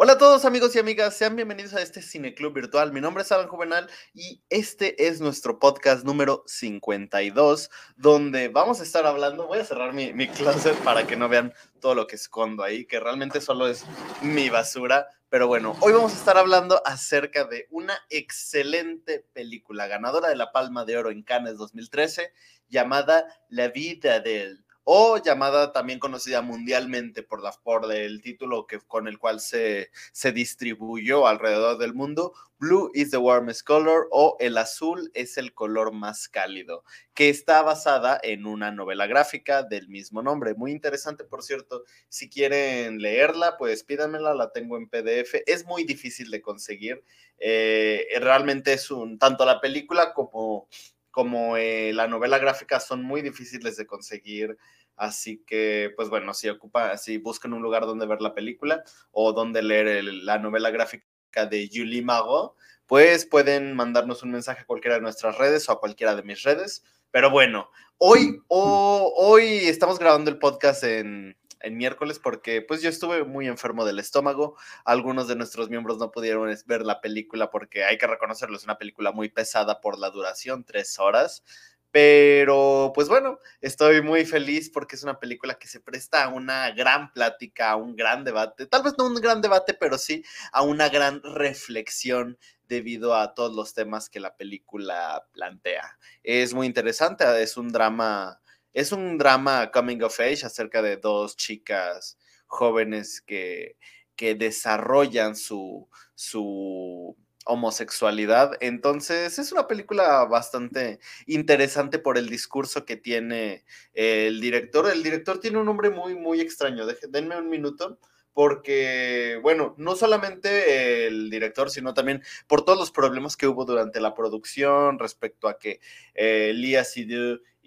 Hola a todos amigos y amigas, sean bienvenidos a este Cineclub virtual. Mi nombre es Alan Juvenal y este es nuestro podcast número 52, donde vamos a estar hablando, voy a cerrar mi, mi closet para que no vean todo lo que escondo ahí, que realmente solo es mi basura. Pero bueno, hoy vamos a estar hablando acerca de una excelente película ganadora de la Palma de Oro en Cannes 2013 llamada La vida del o llamada también conocida mundialmente por, la, por el título que, con el cual se, se distribuyó alrededor del mundo, Blue is the warmest color o El azul es el color más cálido, que está basada en una novela gráfica del mismo nombre. Muy interesante, por cierto. Si quieren leerla, pues pídanmela, la tengo en PDF. Es muy difícil de conseguir. Eh, realmente es un, tanto la película como como eh, la novela gráfica son muy difíciles de conseguir. Así que, pues bueno, si ocupa, si buscan un lugar donde ver la película o donde leer la novela gráfica de Julie Mago, pues pueden mandarnos un mensaje a cualquiera de nuestras redes o a cualquiera de mis redes. Pero bueno, hoy, hoy estamos grabando el podcast en, en miércoles porque pues yo estuve muy enfermo del estómago. Algunos de nuestros miembros no pudieron ver la película porque hay que reconocerlo, es una película muy pesada por la duración, tres horas. Pero, pues bueno, estoy muy feliz porque es una película que se presta a una gran plática, a un gran debate, tal vez no un gran debate, pero sí a una gran reflexión debido a todos los temas que la película plantea. Es muy interesante, es un drama, es un drama coming of age acerca de dos chicas jóvenes que, que desarrollan su, su homosexualidad. Entonces es una película bastante interesante por el discurso que tiene el director. El director tiene un nombre muy, muy extraño. denme un minuto porque, bueno, no solamente el director, sino también por todos los problemas que hubo durante la producción respecto a que eh, Lia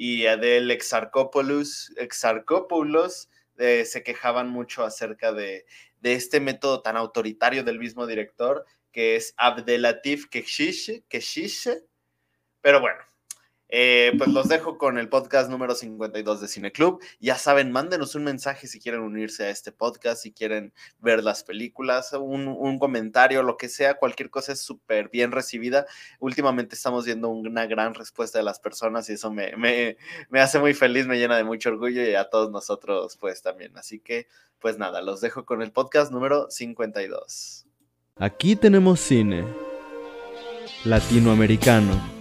y Adele Exarchopoulos, Exarchopoulos eh, se quejaban mucho acerca de, de este método tan autoritario del mismo director que es Abdelatif Keshish, pero bueno, eh, pues los dejo con el podcast número 52 de Cineclub. Ya saben, mándenos un mensaje si quieren unirse a este podcast, si quieren ver las películas, un, comentario, lo que sea, cualquier cosa es súper bien recibida. Últimamente estamos viendo una gran respuesta de las personas y eso me, me, me hace muy feliz, me llena de mucho orgullo y a todos nosotros pues también. Así que, pues nada, los dejo con el podcast número 52. Aquí tenemos cine latinoamericano.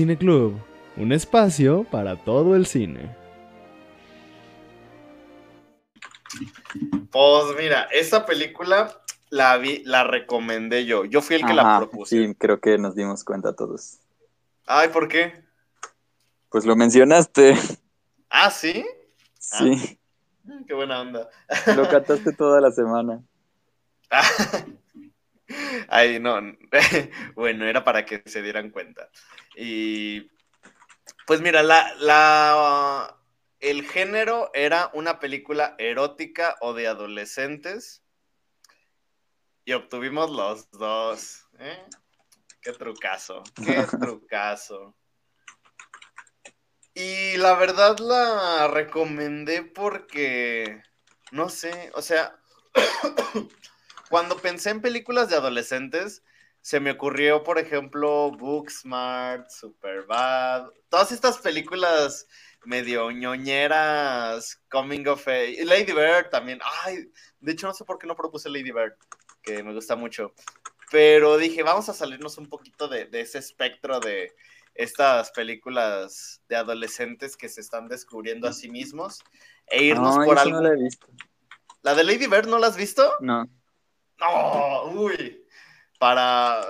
Cine Club, un espacio para todo el cine. Pues mira, esta película la vi, la recomendé yo. Yo fui el que la propuse. Sí, creo que nos dimos cuenta todos. Ay, ¿por qué? Pues lo mencionaste. ¿Ah, sí? Sí. Ah. Mm, qué buena onda. Lo cantaste toda la semana. Ay, no. bueno, era para que se dieran cuenta. Y pues mira, la, la, el género era una película erótica o de adolescentes. Y obtuvimos los dos. ¿eh? Qué trucazo, qué trucazo. Y la verdad la recomendé porque, no sé, o sea, cuando pensé en películas de adolescentes, se me ocurrió, por ejemplo, Booksmart, Superbad, todas estas películas medio ñoñeras, Coming of Age, Lady Bird también. Ay, de hecho no sé por qué no propuse Lady Bird, que me gusta mucho. Pero dije, vamos a salirnos un poquito de ese espectro de, estas películas de adolescentes que se están descubriendo a sí mismos e irnos por algo. No la he visto. ¿La de Lady Bird no la has visto? No. No, uy. Para.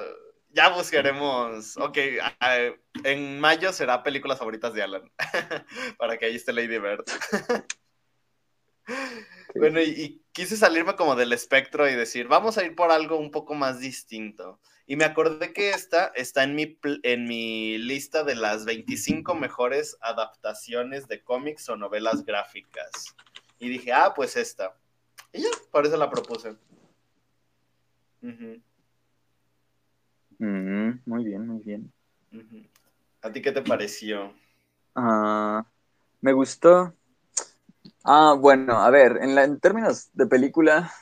Ya buscaremos. Ok, en mayo será películas favoritas de Alan. Para que ahí esté Lady Bird. Bueno, y, y quise salirme como del espectro y decir, vamos a ir por algo un poco más distinto. Y me acordé que esta está en mi, en mi lista de las 25 mejores adaptaciones de cómics o novelas gráficas. Y dije, ah, pues esta. Y ya, por eso la propuse. Ujú, Mm, muy bien, muy bien. ¿A ti qué te pareció? Ah, me gustó. Ah, bueno, a ver, en, la- en términos de película,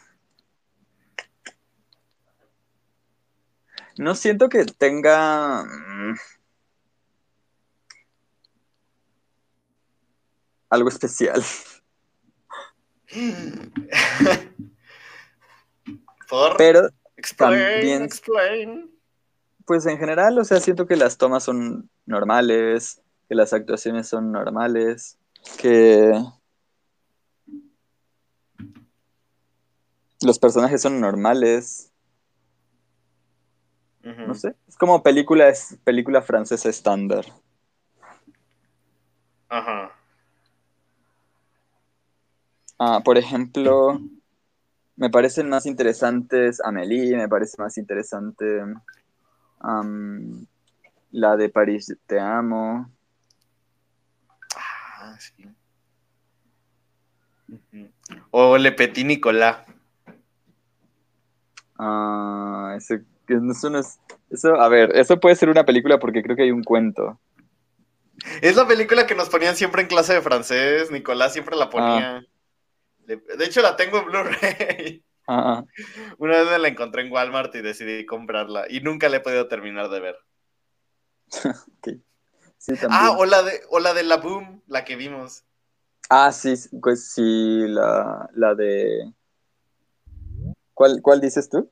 no siento que tenga mm, algo especial. Por Pero, explain, también- explain. Pues en general, o sea, siento que las tomas son normales, que las actuaciones son normales, que los personajes son normales. No sé, es como película, es película francesa estándar. Ajá. Ah, por ejemplo, me parecen más interesantes Amélie, me parece más interesante la de París Te Amo. Ah, sí. O Le Petit Nicolas. Ah, eso no es- eso, a ver, eso puede ser una película porque creo que hay un cuento. Es la película que nos ponían siempre en clase de francés. Nicolás siempre la ponía. De, de hecho, la tengo en Blu-ray. Una vez me la encontré en Walmart y decidí comprarla. Y nunca la he podido terminar de ver. Sí. Ah, o la de, o la de La Boom, la que vimos. Ah, sí, pues sí, la, la de... ¿Cuál, cuál dices tú?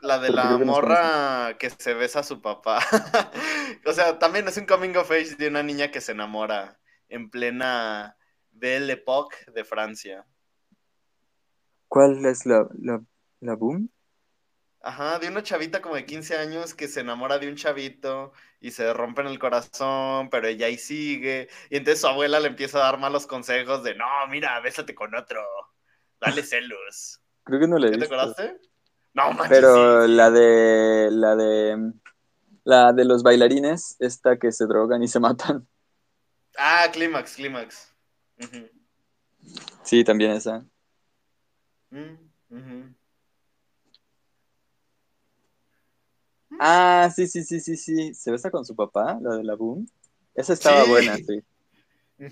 La de la morra que se besa a su papá. o sea, también es un coming of age de una niña que se enamora en plena Belle Époque de Francia. ¿Cuál es la, la, la boom? Ajá, de una chavita como de 15 años que se enamora de un chavito y se rompen el corazón, pero ella ahí sigue. Y entonces su abuela le empieza a dar malos consejos de, no, mira, bésate con otro, dale celos. Creo que no ¿Ya te acordaste? No, manches, Pero sí, la de la de la de los bailarines, esta que se drogan y se matan. Ah, Clímax, Clímax. Sí, también esa. Mm. Ah, sí, sí, sí, sí, sí. ¿Se besa con su papá, la de la boom? Esa estaba Sí. buena, sí.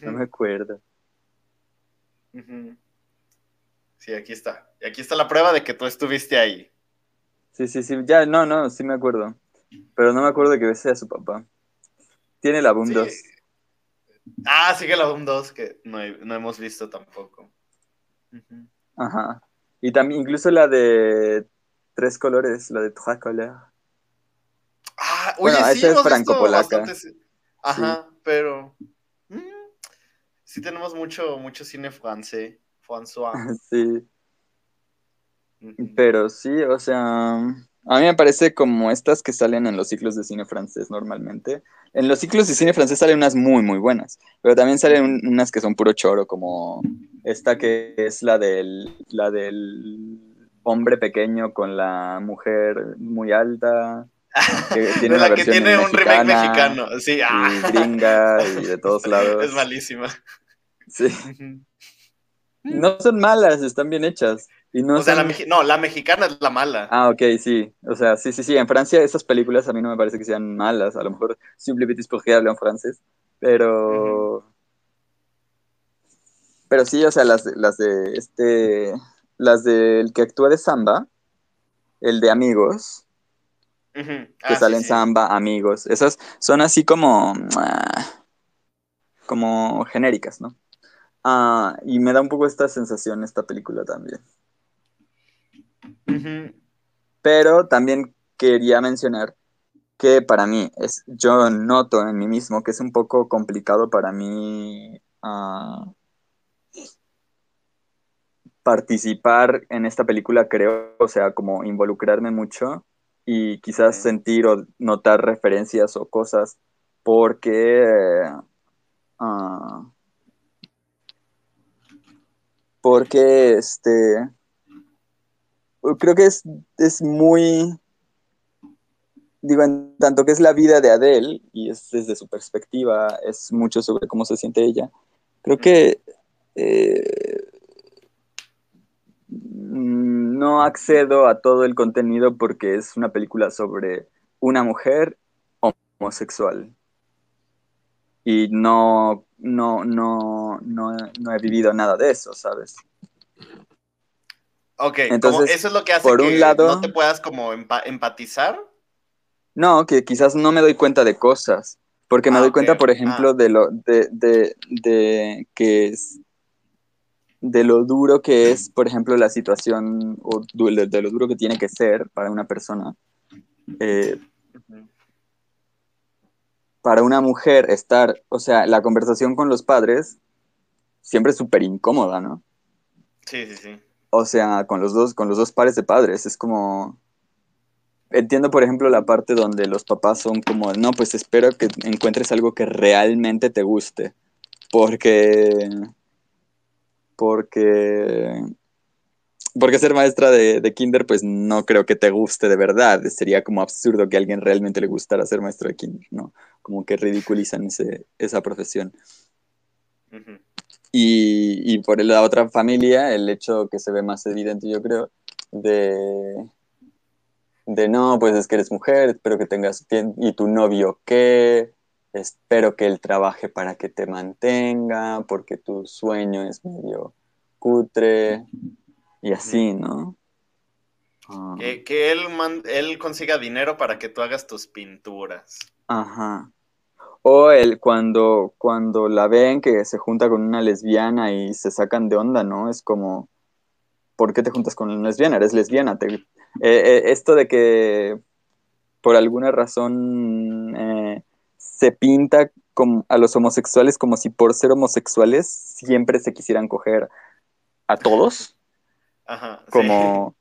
No me acuerdo. Sí, aquí está. Y aquí está la prueba de que tú estuviste ahí. Sí, sí, sí. Ya, no, no, sí me acuerdo. Pero no me acuerdo de que bese a su papá. Tiene la boom Sí. 2. Ah, sigue la Boom 2, que no, no hemos visto tampoco. Ajá. Y también incluso la de tres colores, la de trois couleurs. Ah, oye, Bueno, sí, esa es franco-polaca. Ajá, pero. mm, sí, tenemos mucho, mucho cine francés. François. Sí. Pero sí, o sea, a mí me parece como estas que salen en los ciclos de cine francés normalmente. En los ciclos de cine francés salen unas muy, muy buenas, pero también salen un- unas que son puro choro, como esta que es la del, la del hombre pequeño con la mujer muy alta, que tiene de una la que tiene un remake mexicano. Sí, y ah. gringa y de todos lados. Es malísima. Sí. No son malas, están bien hechas. Y no o sea, la son- no, la mexicana es la mala. Ah, ok, sí. O sea, sí, sí, sí. En Francia esas películas a mí no me parece que sean malas. A lo mejor simplemente es porque hablan francés. Pero... Pero sí, o sea, las, de- las de este... Las del que actúa de Samba, el de Amigos, que Ah, sale sí, en sí. Samba, Amigos. Esas son así como... ah, como genéricas, ¿no? Ah, y me da un poco esta sensación esta película también. Pero también quería mencionar que para mí es, yo noto en mí mismo que es un poco complicado para mí ah, participar en esta película, creo, o sea, como involucrarme mucho y quizás sentir o notar referencias o cosas porque ah, porque este creo que es, es muy digo, en tanto que es la vida de Adele, y es desde su perspectiva, es mucho sobre cómo se siente ella, creo que eh, no accedo a todo el contenido porque es una película sobre una mujer homosexual. Y no, no, no, no, he vivido nada de eso, ¿sabes? Ok, Entonces, eso es lo que hace que no te puedas como empatizar. No, que quizás no me doy cuenta de cosas, porque me ah, doy cuenta, por ejemplo, ah. de lo de, de, de, que es de lo duro que es, por ejemplo, la situación o de, lo duro que tiene que ser para una persona. Eh, para una mujer estar, o sea, la conversación con los padres siempre es súper incómoda, ¿no? Sí, sí, sí. O sea, con los dos, con los dos pares de padres, es como, entiendo, por ejemplo, la parte donde los papás son como, no, pues espero que encuentres algo que realmente te guste, porque, porque, porque ser maestra de, kinder, pues no creo que te guste de verdad, sería como absurdo que a alguien realmente le gustara ser maestro de kinder, ¿no? Como que ridiculizan esa profesión. Y, y por la otra familia, el hecho que se ve más evidente, yo creo, de de no, pues es que eres mujer, espero que tengas y tu novio qué, espero que él trabaje para que te mantenga, porque tu sueño es medio cutre y así, ¿no? Ah. Que, él, él consiga dinero para que tú hagas tus pinturas. Ajá. O él cuando, cuando la ven que se junta con una lesbiana y se sacan de onda, ¿no? Es como, ¿por qué te juntas con una lesbiana? Eres lesbiana, te, eh, eh, esto de que por alguna razón eh, se pinta a los homosexuales como si por ser homosexuales siempre se quisieran coger a todos. Ajá, como,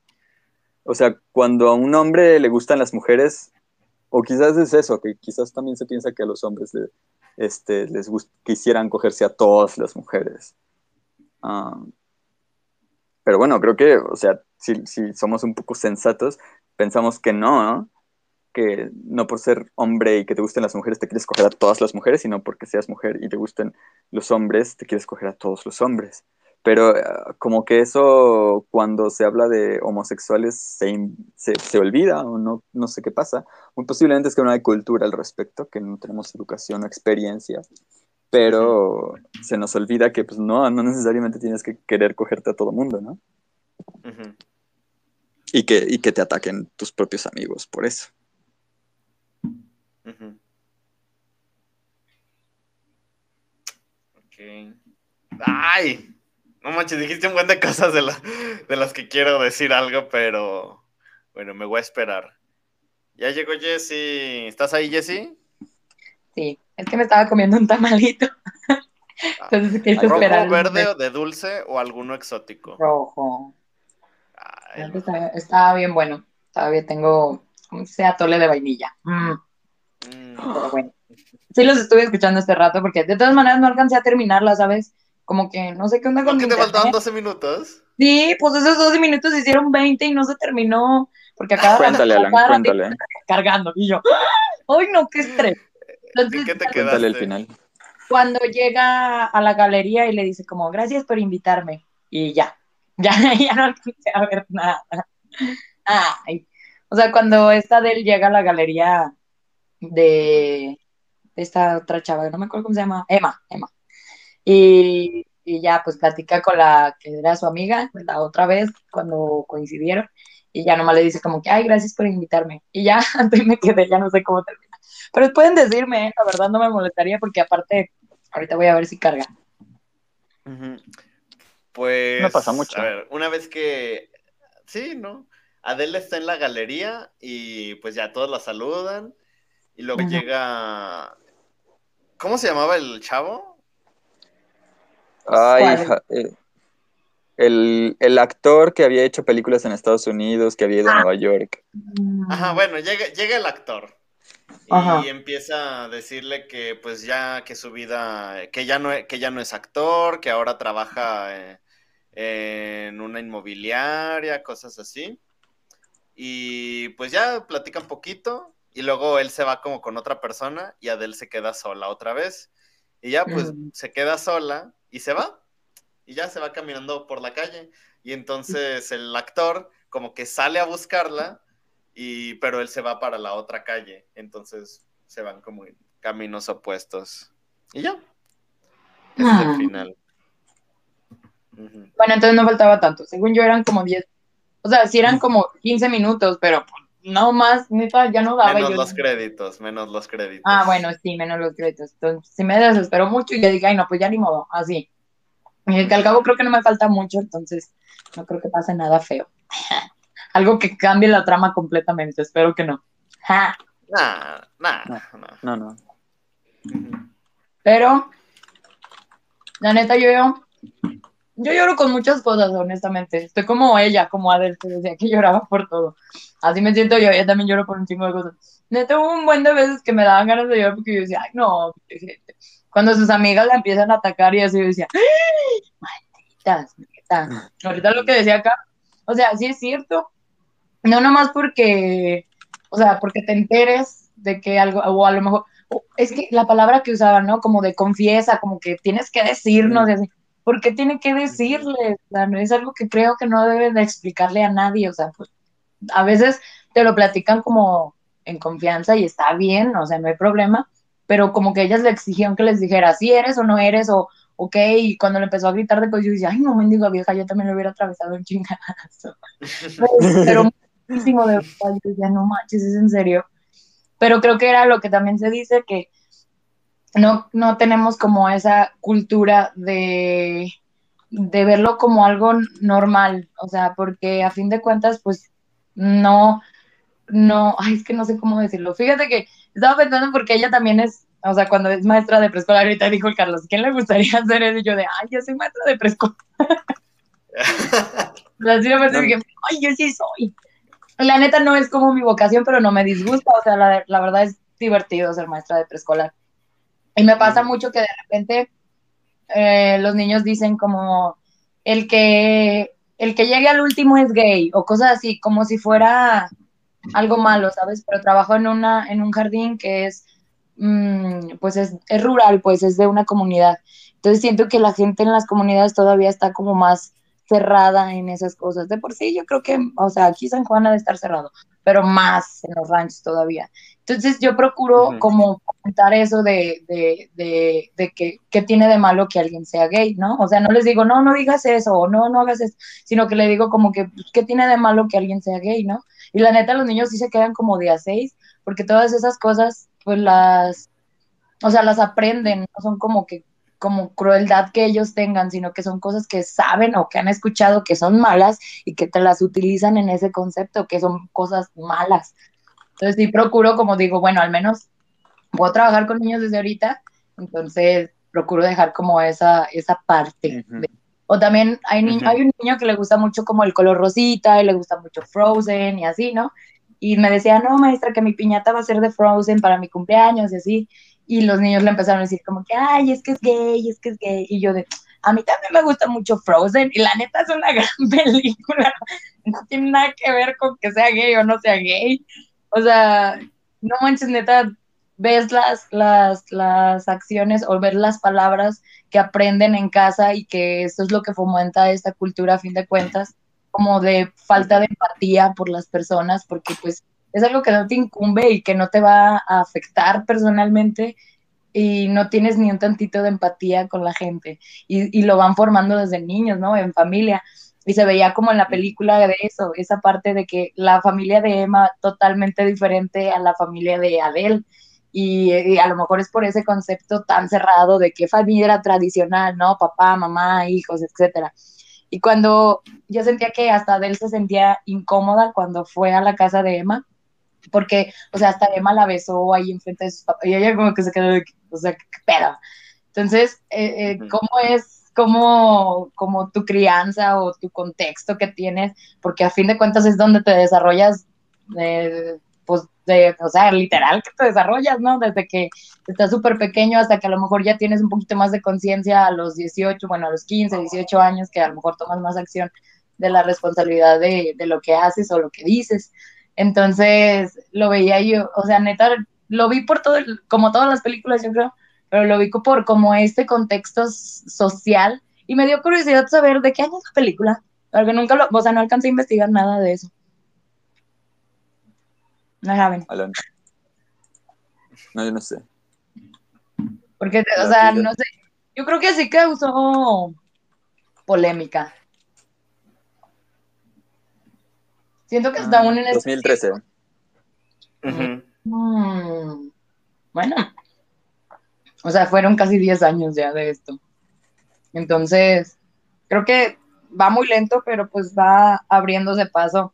o sea, cuando a un hombre le gustan las mujeres, o quizás es eso, que quizás también se piensa que a los hombres este, les quisieran cogerse a todas las mujeres. Ah, pero bueno, creo que, o sea, si, si somos un poco sensatos, pensamos que no, que no por ser hombre y que te gusten las mujeres te quieres coger a todas las mujeres, sino porque seas mujer y te gusten los hombres, te quieres coger a todos los hombres. Pero eh, como que eso cuando se habla de homosexuales se, se, olvida o no, no sé qué pasa. Muy posiblemente es que no hay cultura al respecto, que no tenemos educación o experiencia, pero se nos olvida que pues no, no necesariamente tienes que querer cogerte a todo mundo, ¿no? y, que, que te ataquen tus propios amigos por eso. Ok. ¡Ay! No manches, dijiste un buen de cosas de, de las que quiero decir algo, pero bueno, me voy a esperar. Ya llegó Jesse. ¿Estás ahí, Jesse? Sí, es que me estaba comiendo un tamalito. Ah, Entonces, ¿Rojo, verde o de dulce o alguno exótico? Rojo. estaba, bien bueno. Todavía tengo, como sea, tole de vainilla. Mm. Mm. Pero bueno. Sí los estuve escuchando este rato porque de todas maneras no alcancé a terminarla, ¿sabes? Como que no sé qué onda con ¿Por qué te faltaban 12 minutos? Sí, pues esos 12 minutos hicieron 20 y no se terminó. Porque acá cuéntale, Alan, cuéntale. Cargando. Y yo, ¡ay no, qué estrés! Entonces, qué te quedaste? el final. Cuando llega a la galería y le dice como, gracias por invitarme. Y ya, ya, ya no alcancé a ver nada. Ay. O sea, cuando esta de él llega a la galería de, esta otra chava, no me acuerdo cómo se llama, Emma, Emma. Y, y, ya pues platica con la que era su amiga, la otra vez cuando coincidieron, y ya nomás le dice como que, ay, gracias por invitarme. Y ya, antes me quedé, ya no sé cómo terminar. Pero pueden decirme, ¿eh? la verdad no me molestaría porque aparte, ahorita voy a ver si carga. Pues. No pasa mucho. A ver, una vez que. Sí, ¿no? Adele está en la galería y pues ya todos la saludan. Y luego llega. ¿Cómo se llamaba el chavo? Ay, eh, el, el, actor que había hecho películas en Estados Unidos, que había ido a ah. Nueva York. Ajá, bueno, llega, llega el actor y empieza a decirle que pues ya que su vida, que ya no, que ya no es actor, que ahora trabaja en una inmobiliaria, cosas así. Y pues ya platican poquito y luego él se va como con otra persona y Adele se queda sola otra vez. Y ya pues Mm. se queda sola y se va. Y ya se va caminando por la calle. Y entonces el actor como que sale a buscarla, y, pero él se va para la otra calle. Entonces se van como en caminos opuestos. Y ya. Es Ah. el final. Ujú. Bueno, entonces no faltaba tanto. Según yo eran como 10. O sea, sí eran como 15 minutos, pero pues, no más, neta, ya no daba. Menos yo- los créditos, menos los créditos. Ah, bueno, sí, menos los créditos. Entonces, sí me desesperó mucho y le dije, ay, no, pues ya ni modo, así. Y que al cabo creo que no me falta mucho, entonces no creo que pase nada feo. Algo que cambie la trama completamente, espero que no. Ja. Nah, nah, No. nah. No, no. Pero, la neta, yo, yo lloro con muchas cosas, honestamente. Estoy como ella, como Adele, que decía que lloraba por todo. Así me siento yo, yo también lloro por un chingo de cosas. Neta, hubo un buen de veces que me daban ganas de llorar porque yo decía, ay, no, gente. Cuando sus amigas la empiezan a atacar y así, yo decía, ¡ay! malditas, neta. Ahorita lo que decía acá, o sea, sí es cierto. No nomás porque, o sea, porque te enteres de que algo, o a lo mejor, es que la palabra que usaban, ¿no? Como de confiesa, como que tienes que decirnos, y así. ¿Por qué tiene que decirles? O sea, no es algo que creo que no deben de explicarle a nadie, o sea, pues a veces te lo platican como en confianza y está bien, o sea, no hay problema, pero como que ellas le exigían que les dijera si eres o no eres, o ok, y cuando le empezó a gritar de cosas, yo decía, ay, no, mendiga vieja, yo también lo hubiera atravesado un chingazo. Pero, pero muchísimo de verdad, yo decía, no manches, es en serio. Pero creo que era lo que también se dice, que no, no tenemos como esa cultura de, de verlo como algo normal, o sea, porque a fin de cuentas, pues no, no, ay, es que no sé cómo decirlo. Fíjate que estaba pensando porque ella también es, o sea, cuando es maestra de preescolar, ahorita dijo el Carlos, ¿quién le gustaría hacer eso? Y yo de, ay, yo soy maestra de preescolar. Así me No. ay, yo sí soy. La neta no es como mi vocación, pero no me disgusta, o sea, la, la verdad es divertido ser maestra de preescolar. Y me pasa mucho que de repente eh, los niños dicen como el que el que llegue al último es gay o cosas así, como si fuera algo malo, ¿sabes? Pero trabajo en una en un jardín que es mm, pues es, es rural, pues es de una comunidad. Entonces siento que la gente en las comunidades todavía está como más cerrada en esas cosas. De por sí, yo creo que, o sea, aquí San Juan ha de estar cerrado, pero más en los ranchos todavía. Entonces yo procuro como comentar eso de, de, de, de que, que tiene de malo que alguien sea gay, ¿no? O sea, no les digo, no, no digas eso, o no, no hagas eso, sino que le digo como que, pues, ¿qué tiene de malo que alguien sea gay, no? Y la neta, los niños sí se quedan como de a seis, porque todas esas cosas, pues las, o sea, las aprenden, no son como que como crueldad que ellos tengan, sino que son cosas que saben o que han escuchado que son malas y que te las utilizan en ese concepto, que son cosas malas. Entonces sí procuro, como digo, bueno, al menos puedo trabajar con niños desde ahorita, entonces procuro dejar como esa, esa parte. Ujú. de- o también hay, ni- Ujú. hay un niño que le gusta mucho como el color rosita y le gusta mucho Frozen y así, ¿no? Y me decía, no, maestra, que mi piñata va a ser de Frozen para mi cumpleaños y así. Y los niños le empezaron a decir como que, ay, es que es gay, es que es gay. Y yo de, a mí también me gusta mucho Frozen y la neta es una gran película. No tiene nada que ver con que sea gay o no sea gay. O sea, no manches, neta, ves las, las, las acciones o ves las palabras que aprenden en casa y que eso es lo que fomenta esta cultura a fin de cuentas, como de falta de empatía por las personas, porque pues es algo que no te incumbe y que no te va a afectar personalmente y no tienes ni un tantito de empatía con la gente y, y lo van formando desde niños, ¿no? En familia. Y se veía como en la película de eso, esa parte de que la familia de Emma totalmente diferente a la familia de Adele. Y, y a lo mejor es por ese concepto tan cerrado de que familia era tradicional, ¿no? Papá, mamá, hijos, etcétera. Y cuando yo sentía que hasta Adele se sentía incómoda cuando fue a la casa de Emma, porque, o sea, hasta Emma la besó ahí enfrente de sus papás, y ella como que se quedó, o sea, qué pedo. Entonces, eh, eh. ¿cómo es, cómo, como tu crianza o tu contexto que tienes? Porque a fin de cuentas es donde te desarrollas, eh, pues, de, o sea, literal que te desarrollas, ¿no? Desde que estás súper pequeño hasta que a lo mejor ya tienes un poquito más de conciencia a los 18, bueno, a los 15, 18 años, que a lo mejor tomas más acción de la responsabilidad de, de lo que haces o lo que dices. Entonces, lo veía yo, o sea, neta, lo vi por todo, como todas las películas, yo creo, pero lo vi co- por como este contexto social y me dio curiosidad saber de qué año es la película, porque nunca lo, o sea, no alcancé a investigar nada de eso. No saben, Alan. No, yo no sé. porque, o sea, no sé, yo creo que sí causó polémica. Siento que hasta aún en este 2013. Ujú. Mm, bueno, o sea, fueron casi 10 años ya de esto. Entonces, creo que va muy lento, pero pues va abriéndose paso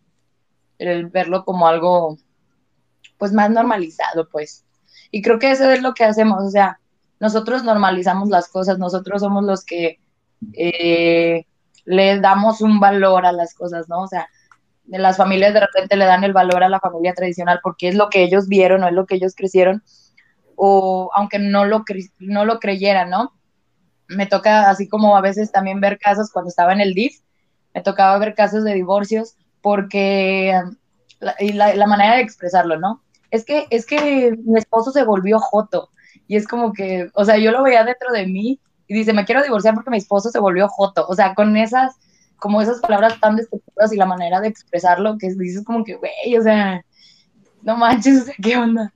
el verlo como algo, pues más normalizado, pues. Y creo que eso es lo que hacemos, o sea, nosotros normalizamos las cosas, nosotros somos los que eh, le damos un valor a las cosas, ¿no? O sea, las familias de repente le dan el valor a la familia tradicional porque es lo que ellos vieron o es lo que ellos crecieron, o aunque no lo, no lo creyeran, ¿no? Me toca así como a veces también ver casos cuando estaba en el DIF, me tocaba ver casos de divorcios porque la, y la, la manera de expresarlo, ¿no? Es que, es que mi esposo se volvió joto y es como que, o sea, yo lo veía dentro de mí y dice, me quiero divorciar porque mi esposo se volvió joto, o sea, con esas como esas palabras tan despectivas y la manera de expresarlo que dices como que, güey, o sea, no manches, ¿qué onda?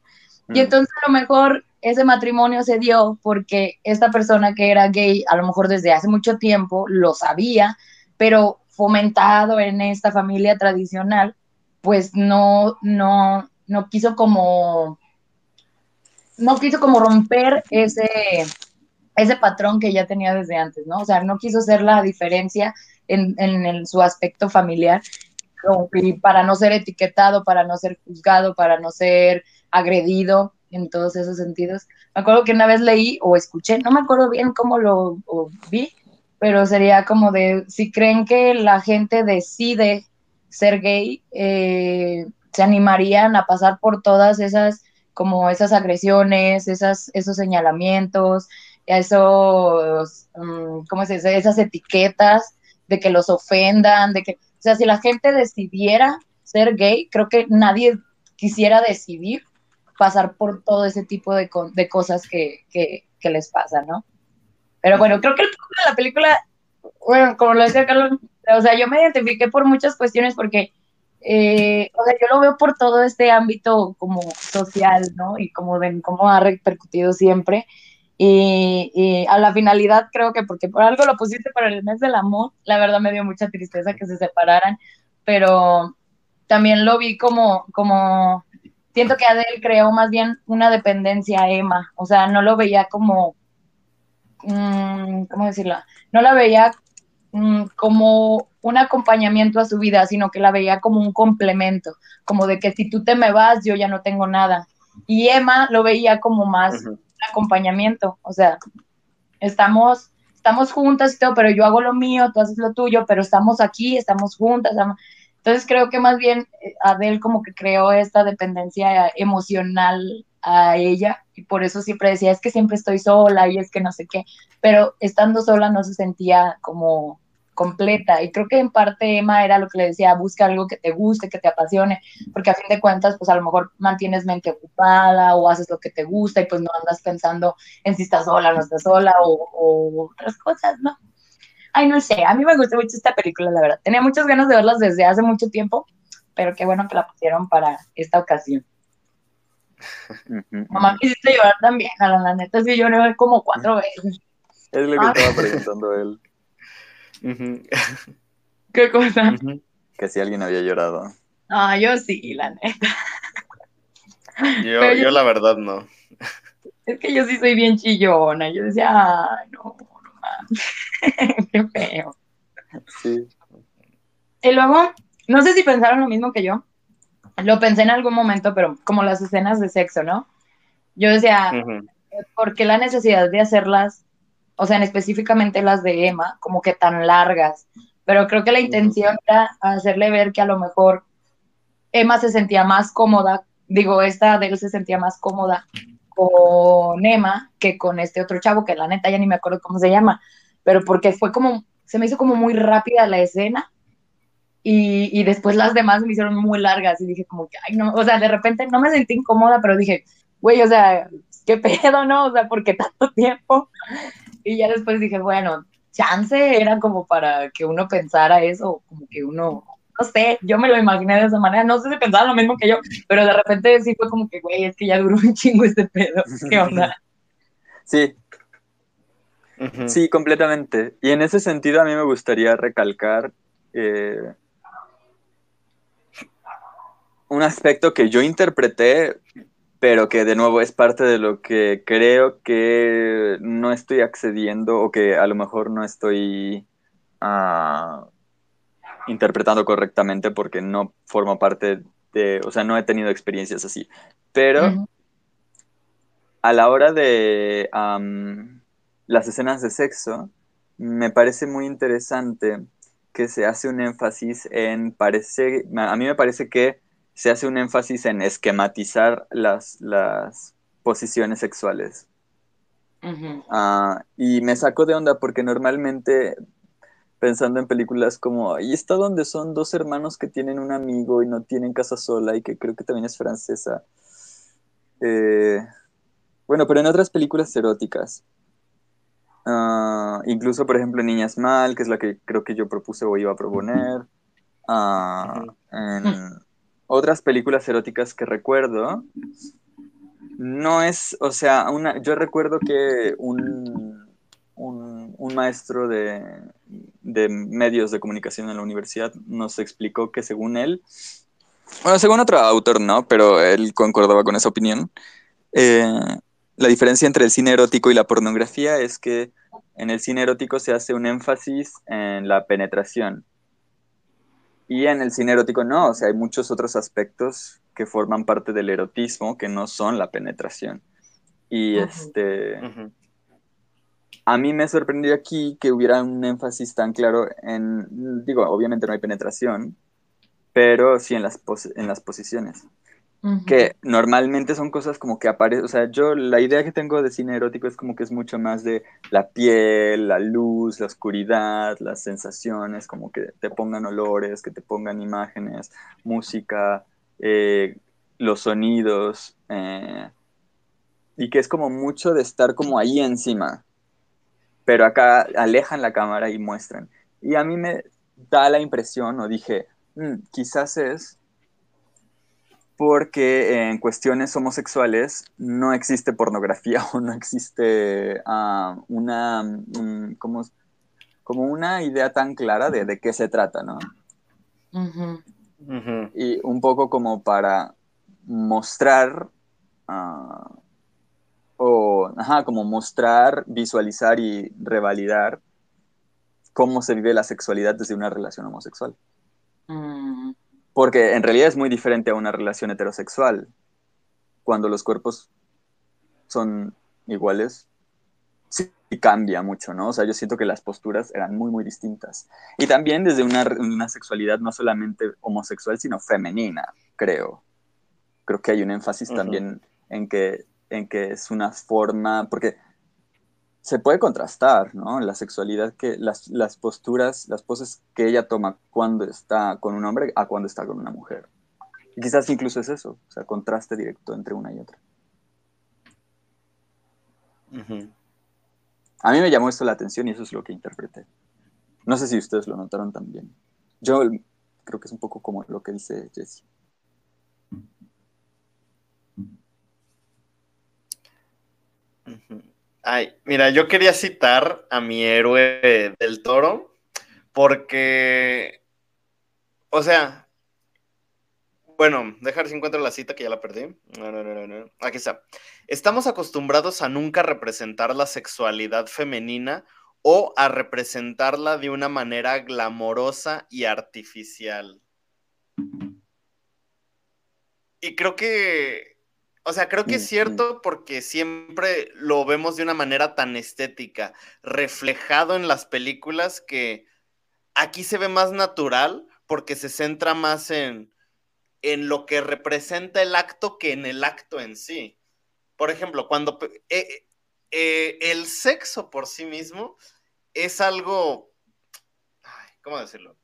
Y entonces a lo mejor ese matrimonio se dio porque esta persona que era gay, a lo mejor desde hace mucho tiempo lo sabía, pero fomentado en esta familia tradicional, pues no, no, no quiso como, no quiso como romper ese, ese patrón que ya tenía desde antes, ¿no? O sea, no quiso hacer la diferencia en, en, en su aspecto familiar que para no ser etiquetado, para no ser juzgado, para no ser agredido en todos esos sentidos. Me acuerdo que una vez leí o escuché, no me acuerdo bien cómo lo o vi, pero sería como de, si creen que la gente decide ser gay, eh, se animarían a pasar por todas esas, como esas agresiones, esas, esos señalamientos, esos, um, ¿cómo se dice? Esas etiquetas de que los ofendan, de que, o sea, si la gente decidiera ser gay, creo que nadie quisiera decidir pasar por todo ese tipo de, co de cosas que, que, que, les pasa, ¿no? Pero bueno, creo que el punto de la película, bueno, como lo decía Carlos, o sea, yo me identifiqué por muchas cuestiones porque, eh, o sea, yo lo veo por todo este ámbito como social, ¿no? Y como ven, cómo ha repercutido siempre. Y, y, a la finalidad creo que porque por algo lo pusiste para el mes del amor, la verdad me dio mucha tristeza que se separaran, pero también lo vi como, como siento que Adele creó más bien una dependencia a Emma, o sea, no lo veía como, mmm, ¿cómo decirlo? No la veía mmm, como un acompañamiento a su vida, sino que la veía como un complemento, como de que si tú te me vas, yo ya no tengo nada. Y Emma lo veía como más uh -huh. acompañamiento, o sea, estamos, estamos juntas y todo, pero yo hago lo mío, tú haces lo tuyo, pero estamos aquí, estamos juntas. Estamos... Entonces creo que más bien eh, Adele como que creó esta dependencia emocional a ella y por eso siempre decía, es que siempre estoy sola y es que no sé qué, pero estando sola no se sentía como completa y creo que en parte Emma era lo que le decía, busca algo que te guste, que te apasione, porque a fin de cuentas pues a lo mejor mantienes mente ocupada o haces lo que te gusta y pues no andas pensando en si estás sola o no estás sola o otras cosas, ¿no? Ay, no sé, a mí me gustó mucho esta película, la verdad. Tenía muchas ganas de verlas desde hace mucho tiempo, pero qué bueno que la pusieron para esta ocasión. Mamá me hiciste llorar también, a la, la neta sí lloré como cuatro veces. Es lo que ah. estaba preguntando él. ¿Qué cosa? Que si alguien había llorado. Ah, yo sí, la neta. Yo, yo, yo, la verdad no. Es que yo sí soy bien chillona. Yo decía, ay, no mames. Qué feo. Sí. Y luego, no sé si pensaron lo mismo que yo. Lo pensé en algún momento, pero como las escenas de sexo, ¿no? Yo decía, uh -huh. ¿por qué la necesidad de hacerlas, o sea, en específicamente las de Emma, como que tan largas? Pero creo que la intención uh -huh. era hacerle ver que a lo mejor Emma se sentía más cómoda digo, esta de él se sentía más cómoda con Emma que con este otro chavo, que la neta ya ni me acuerdo cómo se llama, pero porque fue como, se me hizo como muy rápida la escena y, y, después las demás me hicieron muy largas y dije como que, ay, no, o sea, de repente no me sentí incómoda, pero dije, güey, o sea, qué pedo, ¿no? O sea, ¿por qué tanto tiempo? Y ya después dije, bueno, chance era como para que uno pensara eso, como que uno, no sé, yo me lo imaginé de esa manera, no sé si pensaba lo mismo que yo, pero de repente sí fue como que, güey, es que ya duró un chingo este pedo, ¿qué onda? Sí. Sí, completamente. Y en ese sentido a mí me gustaría recalcar eh, un aspecto que yo interpreté pero que de nuevo es parte de lo que creo que no estoy accediendo o que a lo mejor no estoy uh, interpretando correctamente porque no formo parte de, o sea, no he tenido experiencias así. Pero uh -huh. a la hora de um, las escenas de sexo, me parece muy interesante que se hace un énfasis en, parece, a mí me parece que se hace un énfasis en esquematizar las, las posiciones sexuales. Uh -huh. uh, y me saco de onda porque normalmente pensando en películas como ahí está donde son dos hermanos que tienen un amigo y no tienen casa sola y que creo que también es francesa. Eh, bueno, pero en otras películas eróticas. Uh, incluso, por ejemplo, Niñas Mal, que es la que creo que yo propuse o iba a proponer. Uh, en, otras películas eróticas que recuerdo, no es, o sea, una, yo recuerdo que un, un, un maestro de, de, medios de comunicación en la universidad nos explicó que según él, bueno, según otro autor no, pero él concordaba con esa opinión, eh, la diferencia entre el cine erótico y la pornografía es que en el cine erótico se hace un énfasis en la penetración, y en el cine erótico no, o sea, hay muchos otros aspectos que forman parte del erotismo que no son la penetración. Y uh -huh. este... Uh -huh. A mí me sorprendió aquí que hubiera un énfasis tan claro en, digo, obviamente no hay penetración, pero sí en las, en las posiciones. Uh -huh. Que normalmente son cosas como que aparecen, o sea, yo la idea que tengo de cine erótico es como que es mucho más de la piel, la luz, la oscuridad, las sensaciones, como que te pongan olores, que te pongan imágenes, música, eh, los sonidos, eh, y que es como mucho de estar como ahí encima, pero acá alejan la cámara y muestran. Y a mí me da la impresión, o dije, mmm, quizás es porque en cuestiones homosexuales no existe pornografía o no existe uh, una, um, como, como, una idea tan clara de, de qué se trata, ¿no? Uh -huh. Uh -huh. Y un poco como para mostrar, uh, o, ajá, como mostrar, visualizar y revalidar cómo se vive la sexualidad desde una relación homosexual. -huh. Porque en realidad es muy diferente a una relación heterosexual. Cuando los cuerpos son iguales, sí cambia mucho, ¿no? O sea, yo siento que las posturas eran muy, muy distintas. Y también desde una, una sexualidad no solamente homosexual, sino femenina, creo. Creo que hay un énfasis uh -huh. también en que, en que es una forma, porque se puede contrastar, ¿no? La sexualidad que, las, las, posturas, las poses que ella toma cuando está con un hombre a cuando está con una mujer. Y quizás incluso es eso, o sea, contraste directo entre una y otra. Uh -huh. A mí me llamó esto la atención y eso es lo que interpreté. No sé si ustedes lo notaron también. Yo creo que es un poco como lo que dice Jessie. Uh -huh. Ay, mira, yo quería citar a mi héroe del toro porque, o sea, bueno, dejar si encuentro la cita que ya la perdí. No, no, no, no. Aquí está. Estamos acostumbrados a nunca representar la sexualidad femenina o a representarla de una manera glamorosa y artificial. Y creo que o sea, creo que es cierto porque siempre lo vemos de una manera tan estética, reflejado en las películas que aquí se ve más natural porque se centra más en en lo que representa el acto que en el acto en sí. Por ejemplo, cuando eh, eh, el sexo por sí mismo es algo, ¿cómo decirlo?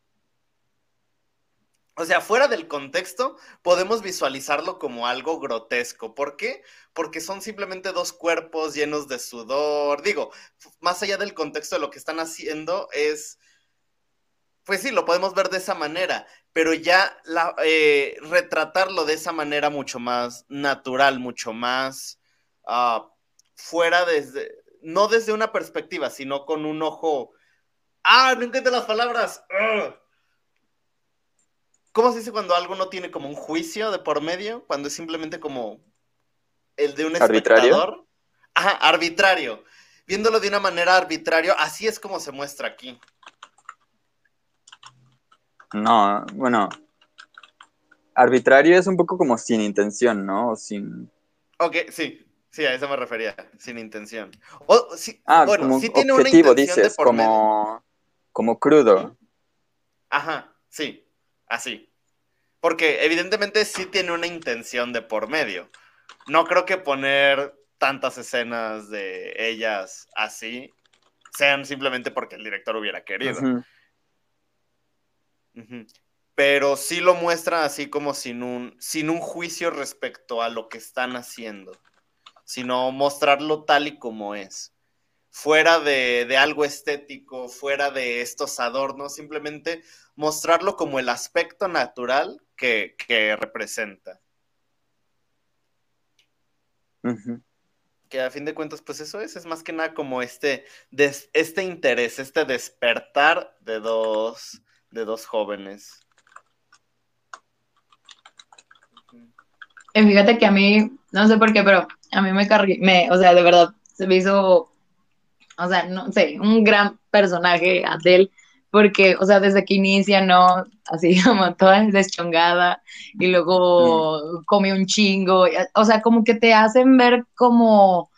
O sea, fuera del contexto, podemos visualizarlo como algo grotesco. ¿Por qué? Porque son simplemente dos cuerpos llenos de sudor. Digo, más allá del contexto de lo que están haciendo, es. Pues sí, lo podemos ver de esa manera, pero ya eh, retratarlo de esa manera mucho más natural, mucho más uh, fuera desde. No desde una perspectiva, sino con un ojo. ¡Ah! No entiendo las palabras. ¡Ugh! ¿Cómo se dice cuando algo no tiene como un juicio de por medio? Cuando es simplemente como el de un ¿Arbitrario? espectador. Ajá, arbitrario. Viéndolo de una manera arbitraria, así es como se muestra aquí. No, bueno. Arbitrario es un poco como sin intención, ¿no? Sin. Ok, sí. Sí, a eso me refería, sin intención. O, sí, Ah, bueno, como sí tiene una objetivo, intención de dices, por medio. como, como crudo. Ajá, sí, así. Porque evidentemente sí tiene una intención de por medio. No creo que poner tantas escenas de ellas así sean simplemente porque el director hubiera querido. Pero sí lo muestra así como sin un, sin un juicio respecto a lo que están haciendo, sino mostrarlo tal y como es. Fuera de, de algo estético, fuera de estos adornos, simplemente mostrarlo como el aspecto natural que, que representa. Que a fin de cuentas, pues eso es, es más que nada como este, des- este interés, este despertar de dos, de dos jóvenes. Y fíjate que a mí, no sé por qué, pero a mí me cargué, me, o sea, de verdad, se me hizo, o sea, no sé, un gran personaje Adele, porque, o sea, desde que inicia, ¿no? Así como toda deschongada, y luego come un chingo, o sea, como que te hacen ver como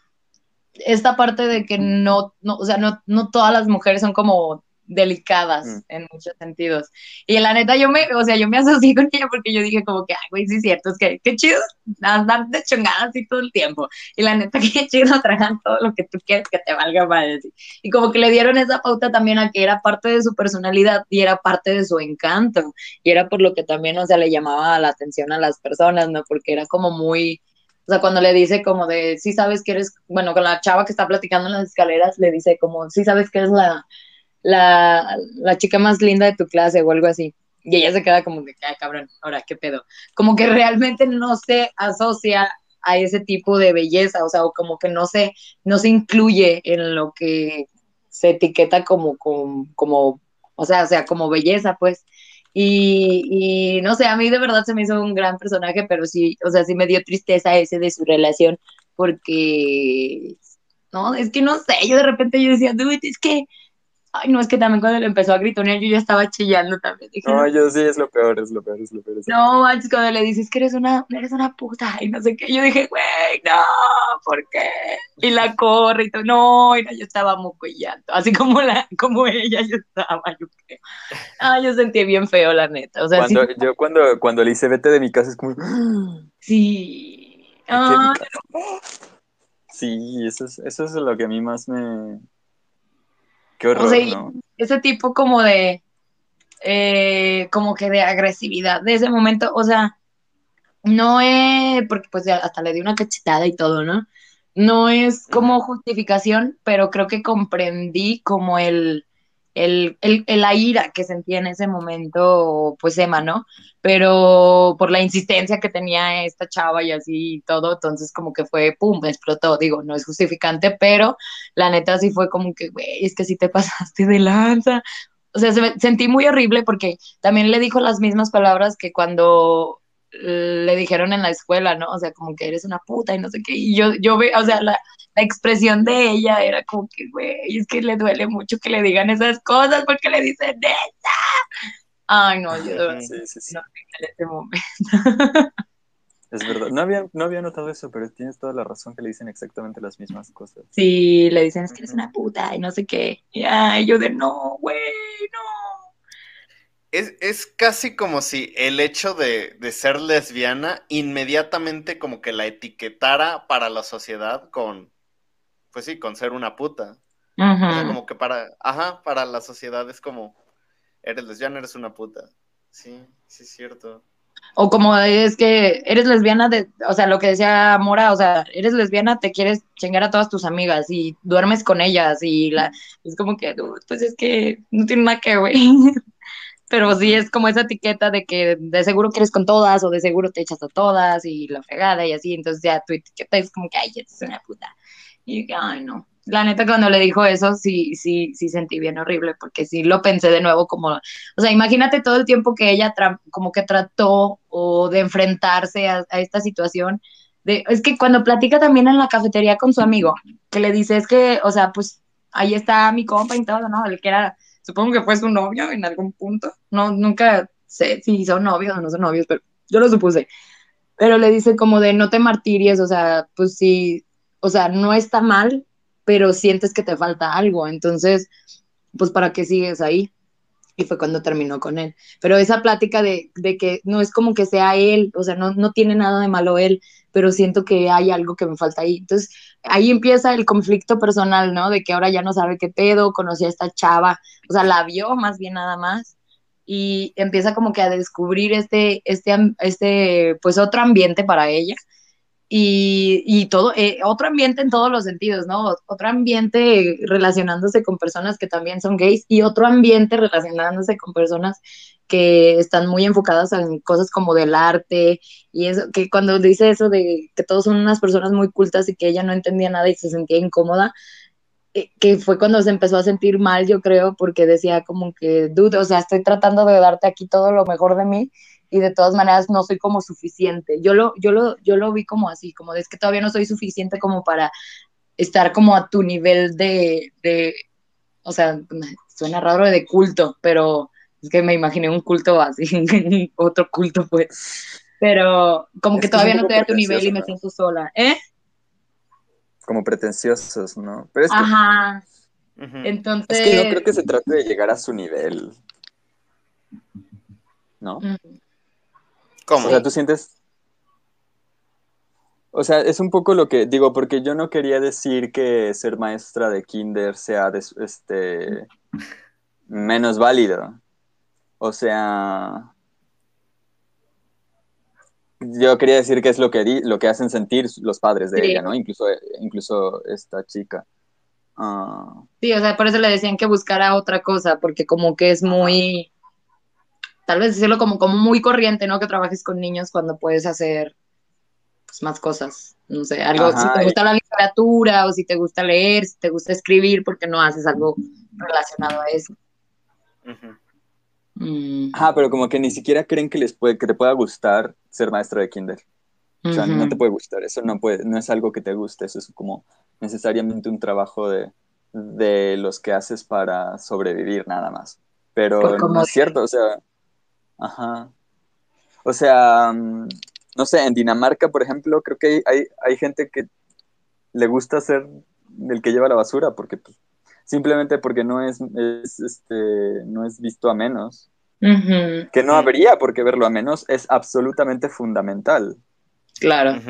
esta parte de que no, no o sea, no, no todas las mujeres son como delicadas Mm. en muchos sentidos. Y la neta, yo me, o sea, yo me asocié con ella porque yo dije como que, ay, güey, sí es cierto, es que qué chido andar deschongada así todo el tiempo. Y la neta, qué chido tragan todo lo que tú quieres que te valga madre. sí. Y como que le dieron esa pauta también a que era parte de su personalidad y era parte de su encanto. Y era por lo que también, o sea, le llamaba la atención a las personas, ¿no? Porque era como muy, o sea, cuando le dice como de, sí sabes que eres, bueno, con la chava que está platicando en las escaleras, le dice como, sí sabes que eres la, la, la chica más linda de tu clase o algo así. Y ella se queda como de, ay, cabrón, ahora, ¿qué pedo? Como que realmente no se asocia a ese tipo de belleza, o sea, o como que no se, no se incluye en lo que se etiqueta como, como, como o sea, o sea, como belleza, pues. Y, y no sé, a mí de verdad se me hizo un gran personaje, pero sí, o sea, sí me dio tristeza ese de su relación, porque, no, es que no sé, yo de repente yo decía, dude, es que, ay, no, es que también cuando le empezó a gritonear yo ya estaba chillando también. Dije, No, yo sí, es lo peor, es lo peor, es lo peor. es lo no, manches, cuando le dices que eres una, eres una puta y no sé qué, yo dije, güey, no, ¿por qué? Y la corre y todo, no, y no, yo estaba moco y llanto, así como, la, como ella, yo estaba, yo creo. Ah, yo sentí bien feo, la neta, o sea, Cuando, sí, yo cuando, cuando le hice vete de mi casa es como... sí, "Vete de mi ah, casa". Sí, eso es, eso es lo que a mí más me... Qué horror, O sea, y- ¿no? ese tipo como de, eh, como que de agresividad de ese momento, o sea, no es, porque pues hasta le di una cachetada y todo, ¿no? No es como justificación, pero creo que comprendí como el, el, el, la ira que sentía en ese momento, pues Emma, ¿no? Pero por la insistencia que tenía esta chava y así y todo, entonces como que fue, pum, explotó, digo, no es justificante, pero la neta sí fue como que, güey, es que sí te pasaste de lanza. O sea, se sentí muy horrible porque también le dijo las mismas palabras que cuando le dijeron en la escuela, ¿no? O sea, como que eres una puta y no sé qué. Y yo, yo ve, o sea, la, la expresión de ella era como que, güey, es que le duele mucho que le digan esas cosas porque le dicen neta. Ay, no, yo de verdad, Sí, sí, sí. no. en ese momento. Es verdad. No había, no había notado eso, pero tienes toda la razón que le dicen exactamente las mismas cosas. Sí, le dicen es que eres una puta y no sé qué. Y ay, yo de no, güey, no. es, es casi como si el hecho de, de ser lesbiana inmediatamente como que la etiquetara para la sociedad con, pues sí, con ser una puta. O sea, como que para, ajá, para la sociedad es como, eres lesbiana, eres una puta. Sí, sí es cierto. O como es que eres lesbiana de, o sea, lo que decía Mora, o sea, eres lesbiana, te quieres chingar a todas tus amigas y duermes con ellas y la, es como que, "Dude, pues es que no tiene nada que ver. Pero sí es como esa etiqueta de que de seguro quieres con todas o de seguro te echas a todas y la fregada y así, entonces ya tu etiqueta es como que, ay, es una puta. Y dije, ay, no. La neta, cuando le dijo eso, sí, sí, sí sentí bien horrible, porque sí lo pensé de nuevo como, o sea, imagínate todo el tiempo que ella como que trató o de enfrentarse a, a esta situación. De, es que cuando platica también en la cafetería con su amigo, que le dice, es que, o sea, pues ahí está mi compa y todo, ¿no? El que era, supongo que fue su novio en algún punto. No, nunca sé si son novios o no son novios, pero yo lo supuse. Pero le dice como de no te martiries, o sea, pues sí, o sea, no está mal, pero sientes que te falta algo, entonces, pues para qué sigues ahí. Y fue cuando terminó con él. Pero esa plática de, de que no es como que sea él, o sea, no, no tiene nada de malo él, pero siento que hay algo que me falta ahí. Entonces, ahí empieza el conflicto personal, ¿no? De que ahora ya no sabe qué pedo, conoció a esta chava, o sea, la vio más bien nada más, y empieza como que a descubrir este, este, este pues otro ambiente para ella. Y, y todo, eh, otro ambiente en todos los sentidos, ¿no? Otro ambiente relacionándose con personas que también son gays y otro ambiente relacionándose con personas que están muy enfocadas en cosas como del arte y eso, que cuando dice eso de que todos son unas personas muy cultas y que ella no entendía nada y se sentía incómoda, eh, que fue cuando se empezó a sentir mal, yo creo, porque decía como que, dude, o sea, estoy tratando de darte aquí todo lo mejor de mí y de todas maneras no soy como suficiente. Yo lo, yo lo, yo lo vi como así, como de es que todavía no soy suficiente como para estar como a tu nivel de, de o sea, suena raro de culto, pero es que me imaginé un culto así, otro culto pues. Pero como Es que todavía no estoy a tu nivel y me siento sola, ¿eh? Como pretenciosos, ¿no? Pero es que, Ajá. Entonces. es que no creo que se trate de llegar a su nivel. ¿No? ¿Cómo? O sea, tú sientes. O sea, es un poco lo que digo, porque yo no quería decir que ser maestra de kinder sea este menos válido. O sea, yo quería decir que es lo que di- lo que hacen sentir los padres de Sí. ella, ¿no? Incluso, incluso esta chica. Ah, Sí, o sea, por eso le decían que buscara otra cosa, porque como que es muy, tal vez decirlo como, como muy corriente, ¿no? Que trabajes con niños cuando puedes hacer pues, más cosas. No sé, algo, Ajá, si te y- gusta la literatura o si te gusta leer, si te gusta escribir, porque no haces algo relacionado a eso. Mm, Ajá, pero como que ni siquiera creen que les puede, que te pueda gustar ser maestra de kinder. O sea, no ujú. te puede gustar, eso no puede, no es algo que te guste, eso es como necesariamente un trabajo de, de los que haces para sobrevivir nada más. Pero no es cierto, o sea, ajá. O sea, mm, no sé, en Dinamarca, por ejemplo, creo que hay, hay, hay gente que le gusta ser el que lleva la basura, porque pues, simplemente porque no es, es, este, no es visto a menos. Que no habría por qué verlo a menos, es absolutamente fundamental. Claro.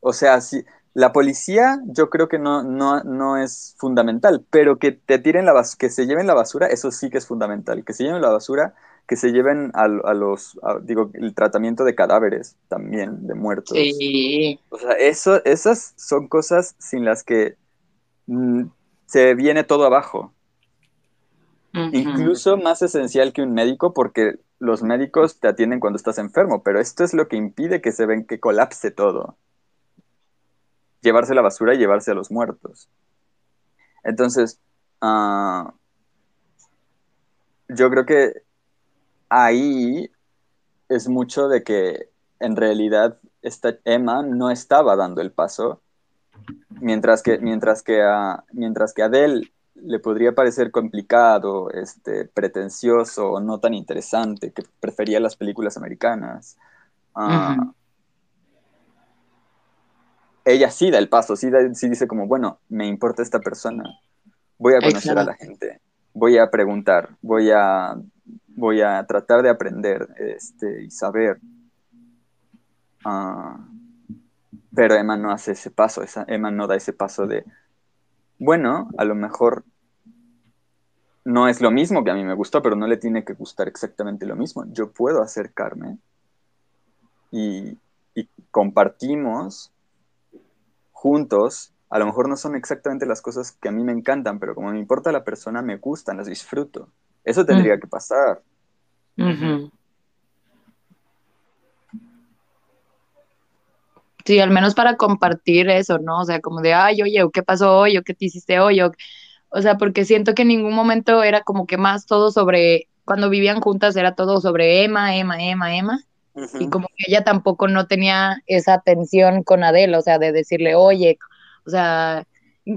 O sea, si la policía yo creo que no, no, no es fundamental, pero que te tiren la bas- que se lleven la basura, eso sí que es fundamental. Que se lleven la basura, que se lleven a, a los, a- digo, el tratamiento de cadáveres también, de muertos. Sí. O sea, eso, esas son cosas sin las que mm, se viene todo abajo. Incluso más esencial que un médico, porque los médicos te atienden cuando estás enfermo, pero esto es lo que impide que se ven que colapse todo. Llevarse la basura y llevarse a los muertos. Entonces, ah, yo creo que ahí es mucho de que en realidad esta Emma no estaba dando el paso, mientras que, mientras que a, mientras que a Adele le podría parecer complicado, este, pretencioso no tan interesante, que prefería las películas americanas. ah. Ella sí da el paso, sí, da- sí dice como, bueno, me importa esta persona, voy a conocer a la gente, voy a preguntar, voy a voy a tratar de aprender este, y saber. Ah, pero Emma no hace ese paso, Emma no da ese paso de, bueno, a lo mejor no es lo mismo que a mí me gustó, pero no le tiene que gustar exactamente lo mismo. Yo puedo acercarme y, y compartimos juntos. A lo mejor no son exactamente las cosas que a mí me encantan, pero como me importa la persona, me gustan, las disfruto. Eso tendría que pasar. Sí, al menos para compartir eso, ¿no? O sea, como de, ay, oye, ¿qué pasó hoy? ¿O qué te hiciste hoy? O, o sea, porque siento que en ningún momento era como que más todo sobre, cuando vivían juntas era todo sobre Emma, Emma, Emma, Emma. Y como que ella tampoco no tenía esa atención con Adele, o sea, de decirle, oye, o sea,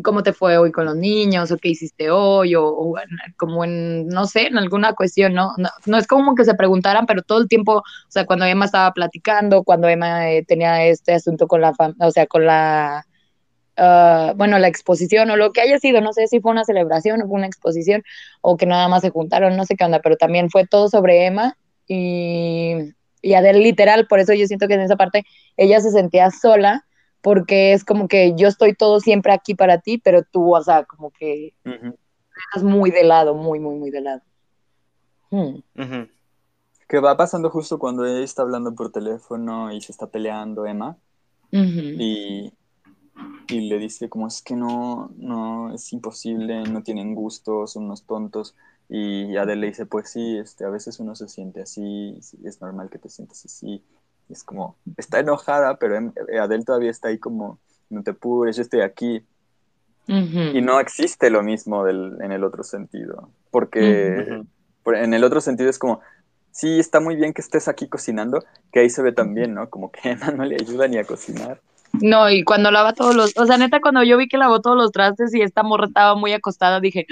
cómo te fue hoy con los niños o qué hiciste hoy o, como en, no sé, en alguna cuestión, ¿no? ¿no? es como que se preguntaran, pero todo el tiempo, o sea, cuando Emma estaba platicando, cuando Emma eh, tenía este asunto con la, o sea, con la, ah, bueno, la exposición o lo que haya sido, no sé si fue una celebración o fue una exposición o que nada más se juntaron, no sé qué onda, pero también fue todo sobre Emma y, y Adele literal, por eso yo siento que en esa parte ella se sentía sola porque es como que yo estoy todo siempre aquí para ti, pero tú, o sea, como que estás muy de lado, muy, muy, muy de lado. Hmm. Que va pasando justo cuando ella está hablando por teléfono y se está peleando Emma. y, y, le dice como es que no, no, es imposible, no tienen gustos, son unos tontos. Y Adele le dice, pues sí, este, a veces uno se siente así, es normal que te sientas así es como, está enojada, pero eh, Adele todavía está ahí como, no te pures, yo estoy aquí. Y no existe lo mismo en el otro sentido, porque en el otro sentido es como, sí, está muy bien que estés aquí cocinando, que ahí se ve también, ¿no? Como que Emma no le ayuda ni a cocinar. No, y cuando lava todos los, o sea, neta, cuando yo vi que lavó todos los trastes y esta morra estaba muy acostada, dije,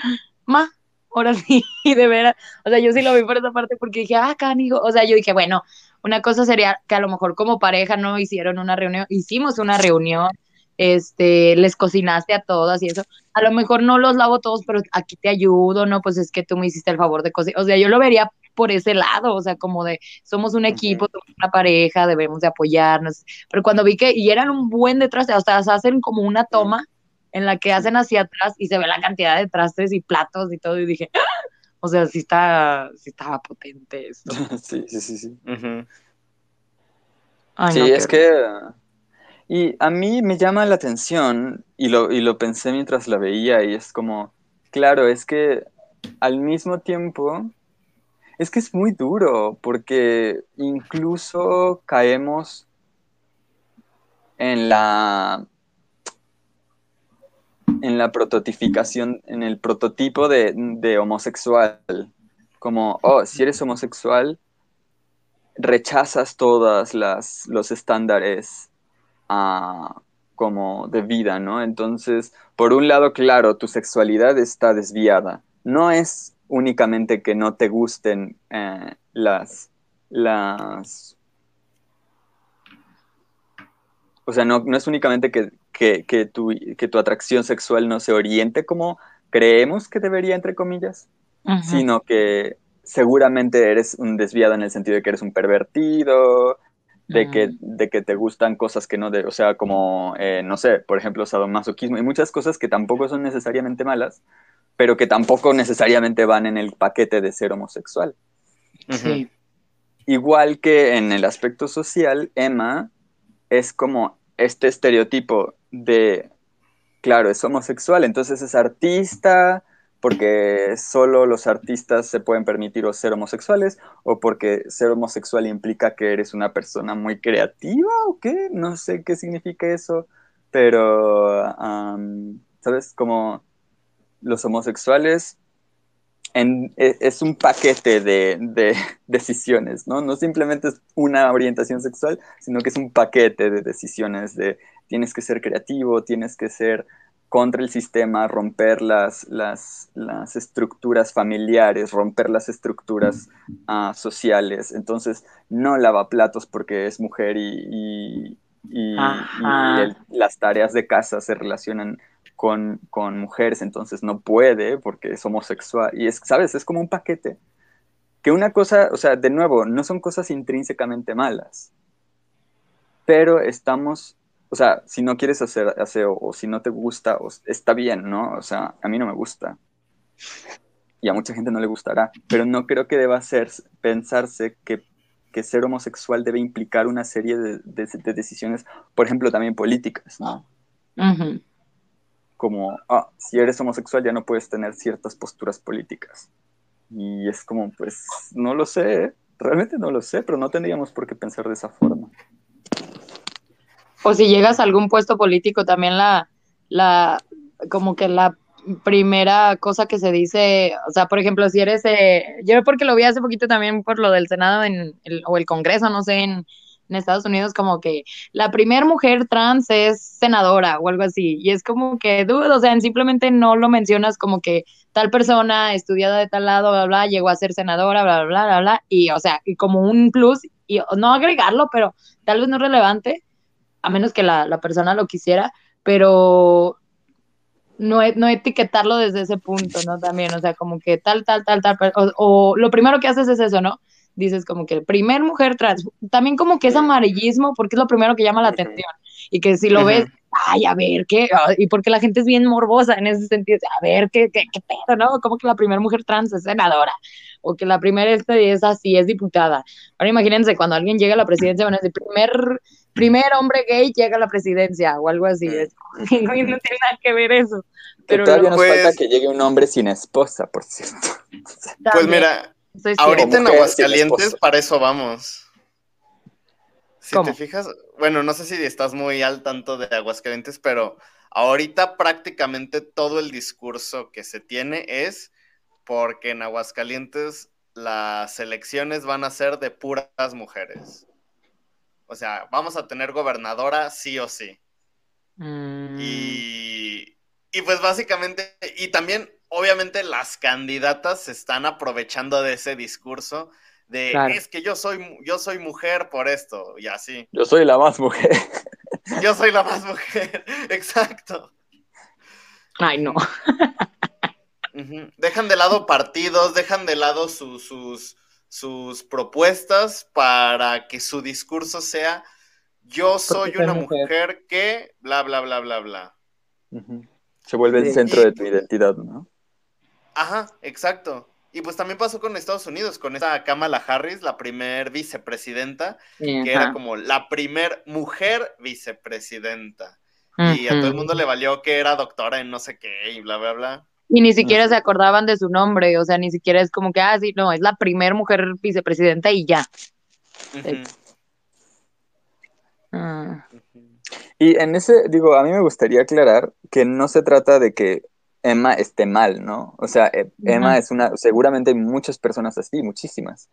ma, ahora sí, de veras, o sea, yo sí lo vi por esa parte porque dije, ah, canigo, o sea, yo dije, bueno, una cosa sería que a lo mejor como pareja no hicieron una reunión, hicimos una reunión, este, les cocinaste a todas y eso. A lo mejor no los lavo todos, pero aquí te ayudo, ¿no? Pues es que tú me hiciste el favor de cocinar. O sea, yo lo vería por ese lado, o sea, como de somos un equipo, somos una pareja, debemos de apoyarnos. Pero cuando vi que, y eran un buen detrás, o sea, hacen como una toma en la que hacen hacia atrás y se ve la cantidad de trastes y platos y todo, y dije, ¡Ah! O sea, sí, está, sí estaba potente esto. sí, sí, sí, sí. sí, es que... Y a mí me llama la atención, y lo, y lo pensé mientras la veía, y es como, claro, es que al mismo tiempo, es que es muy duro, porque incluso caemos en la en la prototificación, en el prototipo de, homosexual. Como, oh, si eres homosexual, rechazas todas las los estándares ah, como de vida, ¿no? Entonces, por un lado, claro, tu sexualidad está desviada. No es únicamente que no te gusten eh, las, las o sea, no, no es únicamente que, que, tu, que tu atracción sexual no se oriente como creemos que debería, entre comillas, sino que seguramente eres un desviado en el sentido de que eres un pervertido, de, que, de que te gustan cosas que no, de, o sea, como, eh, no sé, por ejemplo, sadomasoquismo y muchas cosas que tampoco son necesariamente malas, pero que tampoco necesariamente van en el paquete de ser homosexual. Igual que en el aspecto social, Emma es como este estereotipo de, claro, es homosexual, entonces es artista, porque solo los artistas se pueden permitir o ser homosexuales, o porque ser homosexual implica que eres una persona muy creativa, o qué, no sé qué significa eso, pero, ¿sabes? Como los homosexuales e, es un paquete de, de, decisiones, ¿no? No simplemente es una orientación sexual, sino que es un paquete de decisiones de tienes que ser creativo, tienes que ser contra el sistema, romper las, las, las estructuras familiares, romper las estructuras uh, sociales. Entonces, no lava platos porque es mujer y, y, y, y las tareas de casa se relacionan con, con, mujeres, entonces no puede porque es homosexual. Y es, ¿sabes? Es como un paquete que una cosa, o sea, de nuevo, no son cosas intrínsecamente malas, pero estamos, o sea, si no quieres hacer aseo o si no te gusta, está bien, ¿no? O sea, a mí no me gusta. Y a mucha gente no le gustará, pero no creo que deba ser pensarse que, que ser homosexual debe implicar una serie de, de, decisiones, por ejemplo, también políticas, ¿no? Como, ah, si eres homosexual ya no puedes tener ciertas posturas políticas. Y es como, pues, no lo sé, realmente no lo sé, pero no tendríamos por qué pensar de esa forma. O si llegas a algún puesto político, también la, la, como que la primera cosa que se dice, o sea, por ejemplo, si eres, eh, yo porque lo vi hace poquito también por lo del Senado en o el Congreso, no sé, en, en Estados Unidos como que la primer mujer trans es senadora o algo así. Y es como que, dudo, o sea, simplemente no lo mencionas como que tal persona estudiada de tal lado, bla, bla, llegó a ser senadora, bla, bla, bla, bla, y o sea, y como un plus, y no agregarlo, pero tal vez no es relevante, a menos que la, la persona lo quisiera, pero no, no etiquetarlo desde ese punto, ¿no? También, o sea, como que tal, tal, tal, tal, o, o lo primero que haces es eso, ¿no? Dices como que primer mujer trans, también como que es amarillismo porque es lo primero que llama la atención y que si lo ves, ay, a ver, ¿qué? Y porque la gente es bien morbosa en ese sentido, a ver, ¿qué, qué, qué pedo, no? Como que la primera mujer trans es senadora o que la primera este es así, es diputada. Ahora imagínense cuando alguien llega a la presidencia, van a decir, primer, primer hombre gay llega a la presidencia o algo así, no tiene nada que ver eso. Pero todavía nos falta que llegue un hombre sin esposa, por cierto. Pues mira, Ahorita en Aguascalientes, para eso vamos. Si te fijas, bueno, no sé si estás muy al tanto de Aguascalientes, pero ahorita prácticamente todo el discurso que se tiene es porque en Aguascalientes las elecciones van a ser de puras mujeres. O sea, vamos a tener gobernadora sí o sí. Mm. Y, y pues básicamente, y también obviamente las candidatas se están aprovechando de ese discurso de es que yo soy yo soy mujer por esto y así. Yo soy la más mujer. Yo soy la más mujer, exacto. Ay, no. Dejan de lado partidos, dejan de lado sus, sus propuestas para que su discurso sea yo soy una mujer. que bla, bla, bla, bla, bla. Se vuelve el centro de tu identidad, ¿no? Ajá, exacto. Y pues también pasó con Estados Unidos, con esta Kamala Harris, la primer vicepresidenta, que era como la primer mujer vicepresidenta. Y a todo el mundo le valió que era doctora en no sé qué y bla, bla, bla. Y ni siquiera se acordaban de su nombre, o sea, ni siquiera es como que, ah, sí, no, es la primer mujer vicepresidenta y ya. Ah. Y en ese, digo, a mí me gustaría aclarar que no se trata de que Emma esté mal, ¿no? O sea, e, Emma es una, seguramente hay muchas personas así, muchísimas.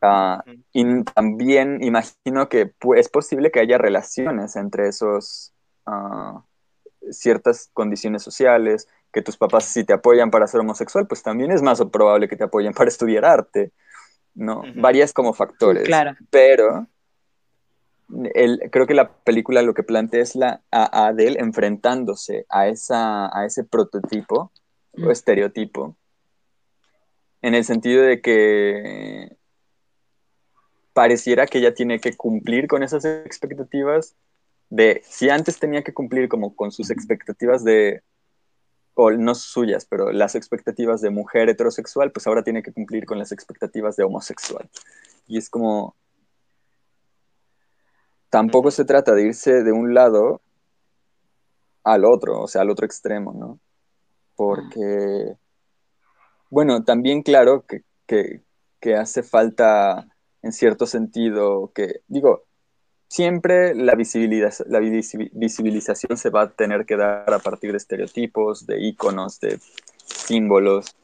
Ah, y también imagino que es posible que haya relaciones entre esos uh, ciertas condiciones sociales, que tus papás si te apoyan para ser homosexual, pues también es más probable que te apoyen para estudiar arte, ¿no? Varias como factores. claro. Pero creo que la película lo que plantea es la, a, Adele enfrentándose a, esa, a ese prototipo o mm. estereotipo, en el sentido de que pareciera que ella tiene que cumplir con esas expectativas de, si antes tenía que cumplir como con sus expectativas de, o no suyas, pero las expectativas de mujer heterosexual, pues ahora tiene que cumplir con las expectativas de homosexual. Y es como, tampoco se trata de irse de un lado al otro, o sea, al otro extremo, ¿no? Porque, bueno, también claro que, hace falta, en cierto sentido, que, digo, siempre la, la visibilización se va a tener que dar a partir de estereotipos, de iconos, de símbolos,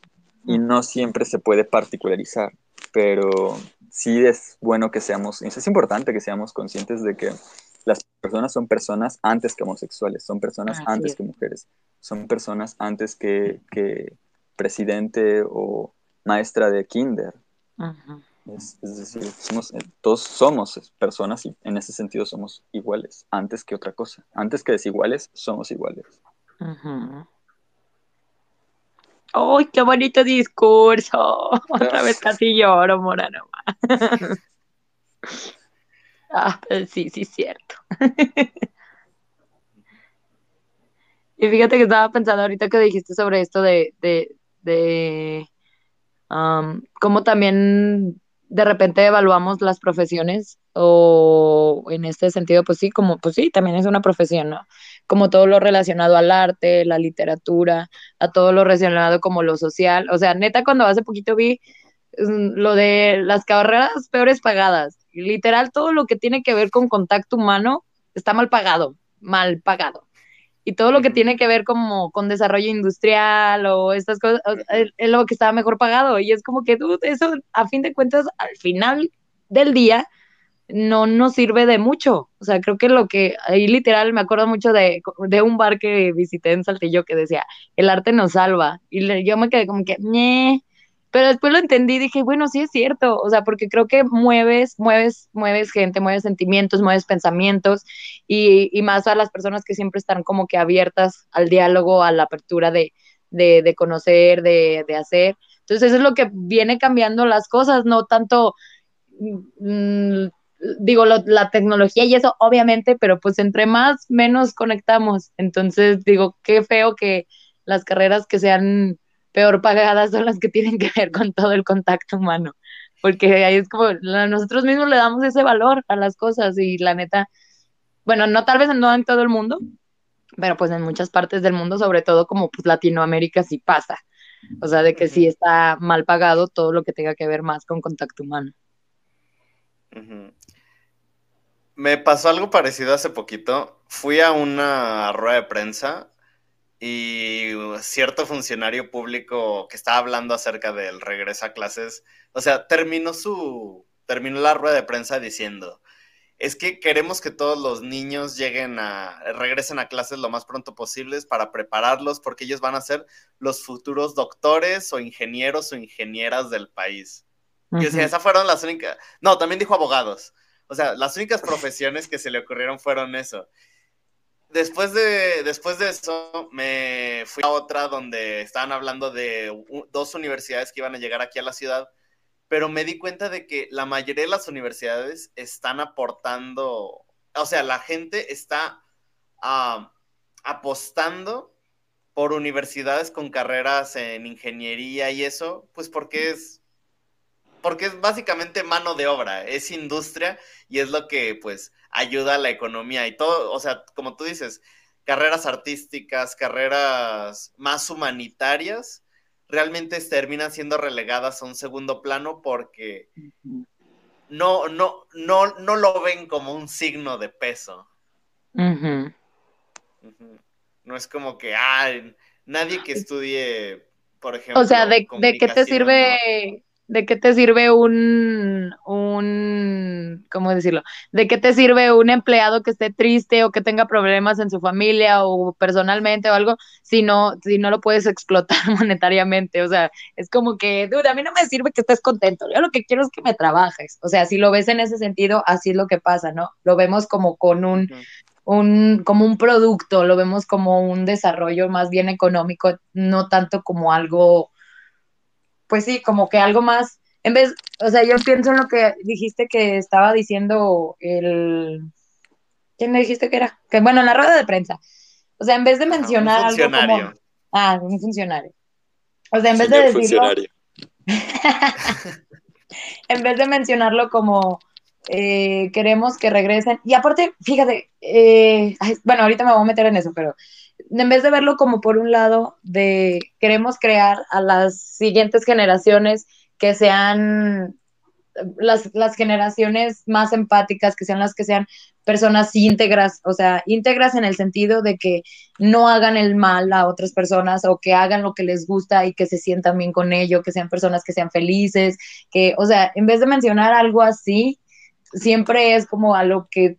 y no siempre se puede particularizar, pero sí es bueno que seamos, es importante que seamos conscientes de que las personas son personas antes que homosexuales, son personas antes que mujeres, son personas antes que, presidente o maestra de kinder. es, decir, somos, todos somos personas y en ese sentido somos iguales, antes que otra cosa. Antes que desiguales, somos iguales. ¡Ay, qué bonito discurso! Otra vez casi lloro, Morano. ah, pues sí, sí, es cierto. y fíjate que estaba pensando ahorita que dijiste sobre esto de, de, de um, cómo también de repente evaluamos las profesiones o en este sentido, pues sí, como, pues sí, también es una profesión, ¿no? Como todo lo relacionado al arte, la literatura, a todo lo relacionado como lo social. O sea, neta, cuando hace poquito vi mm, lo de las carreras peores pagadas, literal, todo lo que tiene que ver con contacto humano está mal pagado, mal pagado. Y todo lo que tiene que ver como con desarrollo industrial o estas cosas, es lo que está mejor pagado. Y es como que, tú eso a fin de cuentas, al final del día, no nos sirve de mucho. O sea, creo que lo que ahí literal me acuerdo mucho de, de un bar que visité en Saltillo que decía, el arte nos salva. Y yo me quedé como que, pero después lo entendí y dije, bueno, sí es cierto, o sea, porque creo que mueves, mueves, mueves gente, mueves sentimientos, mueves pensamientos y, y más a las personas que siempre están como que abiertas al diálogo, a la apertura de, de, de conocer, de, de hacer. Entonces eso es lo que viene cambiando las cosas, no tanto mm, digo, lo, la tecnología y eso, obviamente, pero pues entre más, menos conectamos. Entonces, digo, qué feo que las carreras que sean peor pagadas son las que tienen que ver con todo el contacto humano, porque ahí es como, nosotros mismos le damos ese valor a las cosas y la neta, bueno, no tal vez no en todo el mundo, pero pues en muchas partes del mundo, sobre todo como pues Latinoamérica sí pasa. O sea, de que sí está mal pagado todo lo que tenga que ver más con contacto humano. Me pasó algo parecido hace poquito. Fui a una rueda de prensa y cierto funcionario público que estaba hablando acerca del regreso a clases, o sea, terminó su terminó la rueda de prensa diciendo, es que queremos que todos los niños lleguen a regresen a clases lo más pronto posible para prepararlos porque ellos van a ser los futuros doctores o ingenieros o ingenieras del país. Y o sea, esas fueron las únicas. No, también dijo abogados. O sea, las únicas profesiones que se le ocurrieron fueron eso. Después de, después de eso, me fui a otra donde estaban hablando de dos universidades que iban a llegar aquí a la ciudad, pero me di cuenta de que la mayoría de las universidades están aportando, o sea, la gente está apostando por universidades con carreras en ingeniería y eso, pues porque es porque es básicamente mano de obra, es industria y es lo que pues ayuda a la economía y todo, o sea, como tú dices, carreras artísticas, carreras más humanitarias, realmente terminan siendo relegadas a un segundo plano porque no, no, no, no lo ven como un signo de peso. No es como que, ah, nadie que estudie, por ejemplo. O sea, ¿de, ¿de qué te sirve? ¿De qué te sirve un, un, ¿cómo decirlo? ¿De qué te sirve un empleado que esté triste o que tenga problemas en su familia o personalmente o algo si no, si no lo puedes explotar monetariamente? O sea, es como que, dude, a mí no me sirve que estés contento, yo lo que quiero es que me trabajes. O sea, si lo ves en ese sentido, así es lo que pasa, ¿no? Lo vemos como con un, un, como un producto, lo vemos como un desarrollo más bien económico, no tanto como algo pues sí, como que algo más, en vez, o sea, yo pienso en lo que dijiste que estaba diciendo el, ¿quién me dijiste que era? Que bueno, en la rueda de prensa. O sea, en vez de mencionar algo como, ah, un funcionario. O sea, en vez de decirlo, en vez de mencionarlo como eh, queremos que regresen. Y aparte, fíjate, eh, bueno, ahorita me voy a meter en eso, pero en vez de verlo como por un lado de queremos crear a las siguientes generaciones que sean las, las, generaciones más empáticas, que sean las que sean personas íntegras, o sea, íntegras en el sentido de que no hagan el mal a otras personas o que hagan lo que les gusta y que se sientan bien con ello, que sean personas que sean felices, que, o sea, en vez de mencionar algo así, siempre es como a lo que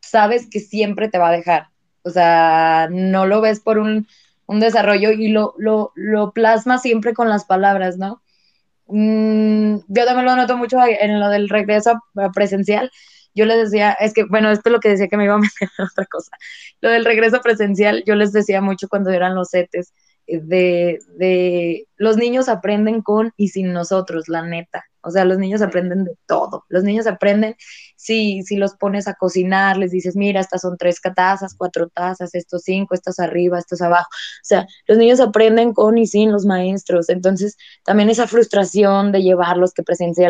sabes que siempre te va a dejar. O sea, no lo ves por un, desarrollo y lo, lo, lo plasma siempre con las palabras, ¿no? Mm, yo también lo noto mucho en lo del regreso presencial. Yo les decía, es que, bueno, esto es lo que decía que me iba a meter en otra cosa. Lo del regreso presencial, yo les decía mucho cuando eran los CETES, de, de los niños aprenden con y sin nosotros, la neta. O sea, los niños aprenden de todo. Los niños aprenden si, si los pones a cocinar, les dices, mira, estas son tres tazas, cuatro tazas, estos cinco, estos arriba, estos abajo. O sea, los niños aprenden con y sin los maestros. Entonces, también esa frustración de llevarlos que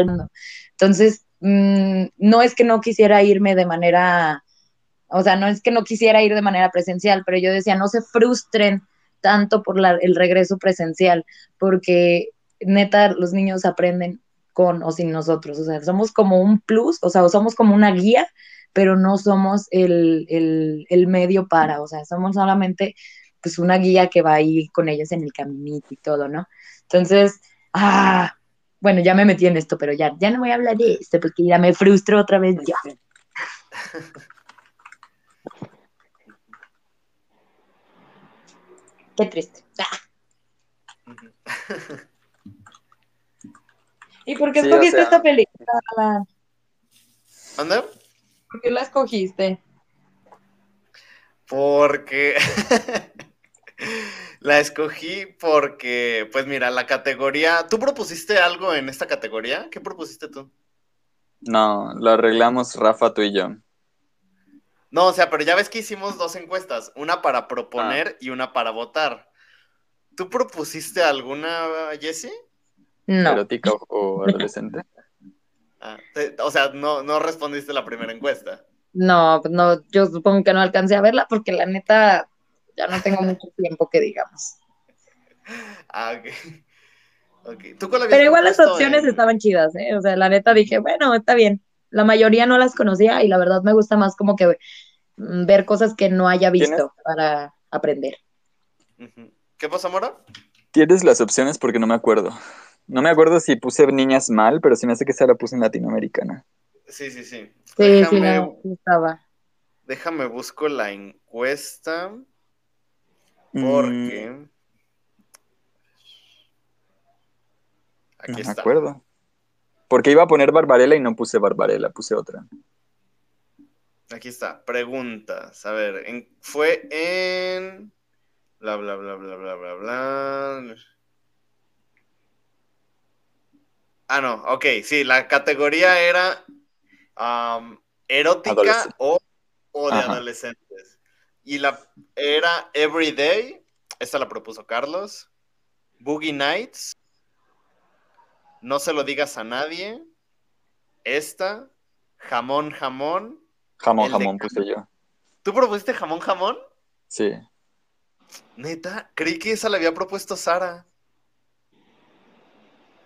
mundo. Entonces, mm, no es que no quisiera irme de manera, o sea, no es que no quisiera ir de manera presencial, pero yo decía, no se frustren tanto por el regreso presencial, porque neta, los niños aprenden con o sin nosotros. O sea, somos como un plus, o sea, somos como una guía, pero no somos el, medio para, o sea, somos solamente pues una guía que va ahí con ellos en el caminito y todo, ¿no? Entonces, ah, bueno, ya me metí en esto, pero ya, ya no voy a hablar de esto porque ya me frustro otra vez ya. Qué triste. Ah. ¿Y por qué escogiste esta película? ¿Dónde? ¿Por qué la escogiste? Porque la escogí porque, pues mira, la categoría. ¿Tú propusiste algo en esta categoría? ¿Qué propusiste tú? No, lo arreglamos Rafa, tú y yo. No, o sea, pero ya ves que hicimos dos encuestas, una para proponer ah. y una para votar. ¿Tú propusiste alguna, Jessie? No. ¿Erótica o, adolescente? Ah, o sea, no, no respondiste la primera encuesta. No, pues no, yo supongo que no alcancé a verla porque la neta ya no tengo mucho tiempo que digamos. Ah, ok. okay. Pero igual las opciones estaban chidas, ¿eh? O sea, la neta dije, bueno, está bien. La mayoría no las conocía y la verdad me gusta más como que mm, ver cosas que no haya visto para aprender. ¿Qué pasa, Mora? Tienes las opciones porque no me acuerdo. No me acuerdo si puse niñas mal, pero sí me hace que esa la puse en latinoamericana. Sí, sí, sí. Sí, déjame, sí, estaba. Déjame busco la encuesta. Porque. Mm. Aquí no está. me acuerdo. Porque iba a poner Barbarella y no puse Barbarella, puse otra. Aquí está. Preguntas. A ver, fue en. Bla, bla, bla, bla, bla, bla, bla. Ah, no, ok, sí, la categoría era erótica o, de adolescentes. Y la era Everyday, esta la propuso Carlos. Boogie Nights. No se lo digas a nadie. Esta. Jamón, jamón. Jamón, jamón puse yo. ¿Tú propusiste jamón, jamón? Sí. Neta, creí que esa la había propuesto Sara.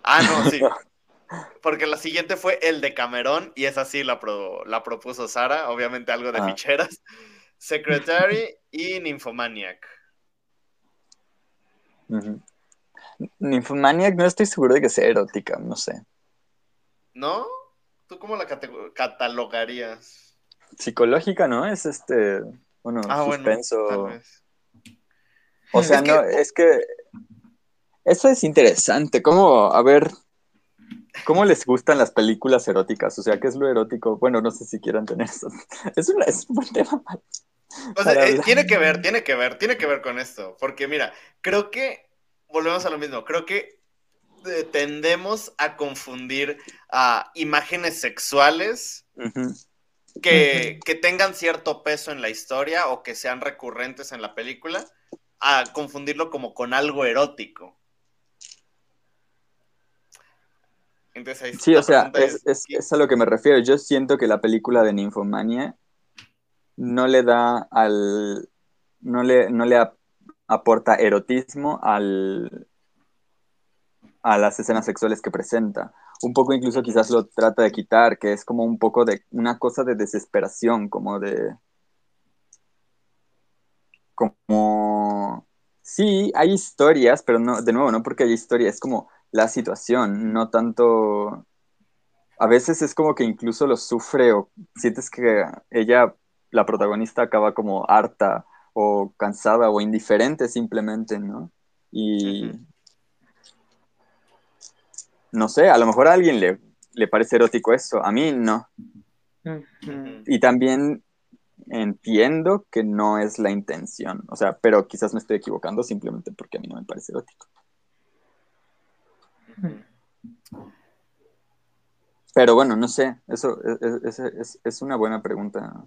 Ah, no, sí. Porque la siguiente fue el de Camerón, y esa sí la, la propuso Sara, obviamente algo de ah. ficheras. Secretary y Nymphomaniac. Nymphomaniac no estoy seguro de que sea erótica, no sé. ¿No? ¿Tú cómo la catalogarías? Psicológica, ¿no? Es este, bueno, ah, suspenso. o sea, no, es que eso es interesante. ¿Cómo, a ver, ¿Cómo les gustan las películas eróticas? O sea, ¿qué es lo erótico? Bueno, no sé si quieran tener eso. Es, un buen tema. O sea, eh, tiene que ver, tiene que ver, tiene que ver con esto. Porque mira, creo que, volvemos a lo mismo, creo que eh, tendemos a confundir a imágenes sexuales que, que tengan cierto peso en la historia o que sean recurrentes en la película, a confundirlo como con algo erótico. sí, o sea, es, a lo que me refiero. Yo siento que la película de Ninfomania no le da al. no le, no le aporta erotismo al, a las escenas sexuales que presenta. Un poco incluso quizás lo trata de quitar, que es como un poco de una cosa de desesperación, como de. como. Sí, hay historias, pero no, de nuevo, no porque hay historias, es como la situación, no tanto... A veces es como que incluso lo sufre o sientes que ella, la protagonista, acaba como harta o cansada o indiferente simplemente, ¿no? Y... No sé, a lo mejor a alguien le, le parece erótico eso, a mí no. Y también entiendo que no es la intención. O sea, pero quizás me estoy equivocando simplemente porque a mí no me parece erótico. Pero bueno, no sé, eso es, es, es una buena pregunta.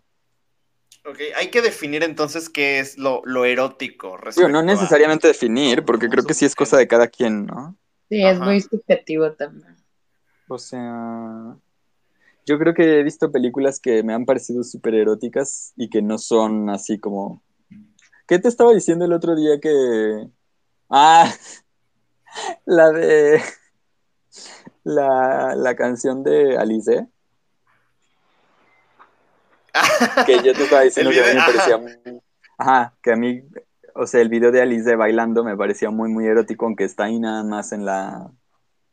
Ok, hay que definir entonces qué es lo, lo erótico. Digo, no necesariamente definir, porque creo que sí es cosa de cada quien, ¿no? Sí, es muy subjetivo también. O sea, yo creo que he visto películas que me han parecido súper eróticas y que no son así como... ¿Qué te estaba diciendo el otro día que... Ah, la de... La, la canción de Alice. Que yo te estaba diciendo que a mí me parecía muy... Ajá, que a mí, o sea, el video de Alice bailando me parecía muy, muy erótico, aunque está ahí nada más en la...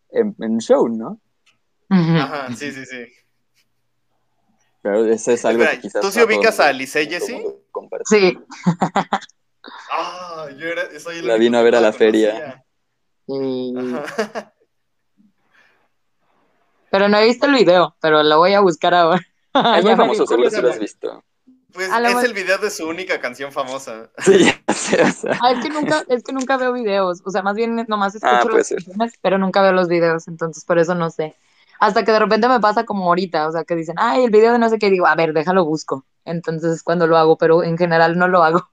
en, en show, ¿no? Ajá, sí, sí, sí. Pero eso es algo que quizás... ¿Tú sí ubicas a Alice, Jessie? Sí. Ah, yo era, soy el La vino a ver a la feria. Pero no he visto el video, pero lo voy a buscar ahora. Es muy famoso, seguro si lo has visto. Pues es el video de su única canción famosa. Sí, sí o sea. ah, es, que nunca, es que nunca veo videos. O sea, más bien nomás escucho Ah, las ser. canciones, pero nunca veo los videos, entonces por eso no sé. Hasta que de repente me pasa como ahorita, o sea, que dicen, ay, el video de no sé qué, y digo, a ver, déjalo busco. Entonces es cuando lo hago, pero en general no lo hago.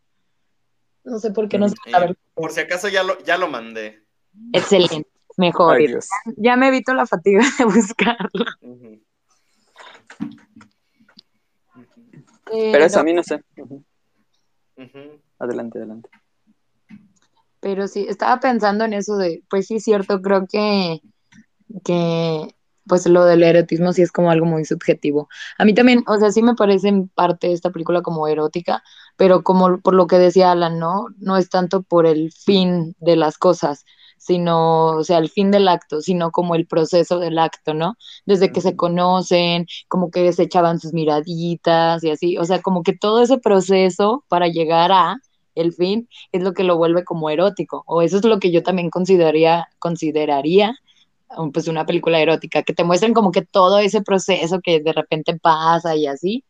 No sé por qué no sé. Eh, A ver, por si acaso ya lo, ya lo mandé. excelente, mejor. Ay. Ya me evito la fatiga de buscarlo. Ujú. Pero eso a mí no sé. Adelante, adelante. Pero sí, estaba pensando en eso de, pues sí, es cierto, creo que, que pues lo del erotismo sí es como algo muy subjetivo. A mí también, o sea, sí me parece en parte esta película como erótica, pero como por lo que decía Alan, ¿no? No es tanto por el fin de las cosas, sino, o sea, el fin del acto, sino como el proceso del acto, ¿no? Desde que se conocen, como que se echaban sus miraditas y así, o sea, como que todo ese proceso para llegar a el fin es lo que lo vuelve como erótico, o eso es lo que yo también consideraría, consideraría um, pues una película erótica, que te muestren como que todo ese proceso que de repente pasa y así,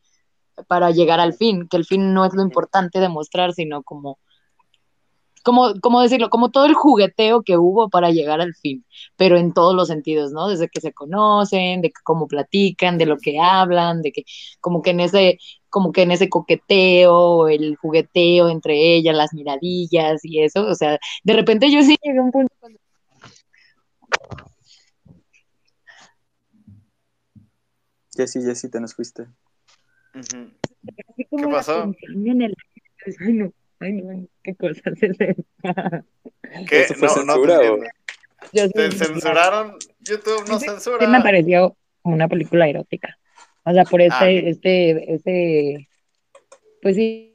para llegar al fin, que el fin no es lo importante de mostrar, sino como, como, ¿cómo decirlo? Como todo el jugueteo que hubo para llegar al fin, pero en todos los sentidos, ¿no? Desde que se conocen, de que cómo platican, de lo que hablan, de que como que en ese, como que en ese coqueteo, el jugueteo entre ellas, las miradillas y eso, o sea, de repente yo sí llegué a un punto cuando Jessy, Jessy, te nos fuiste. Así como ¿Qué pasó? Ay, no, ay, no, qué cosas es esa. ¿Qué? ¿Eso fue No, no te censura o- entiendo. Yo sí- ¿Te censuraron? YouTube no Sí, censura. Sí me pareció como una película erótica. O sea, por este, Ah, ok. este, este, pues sí.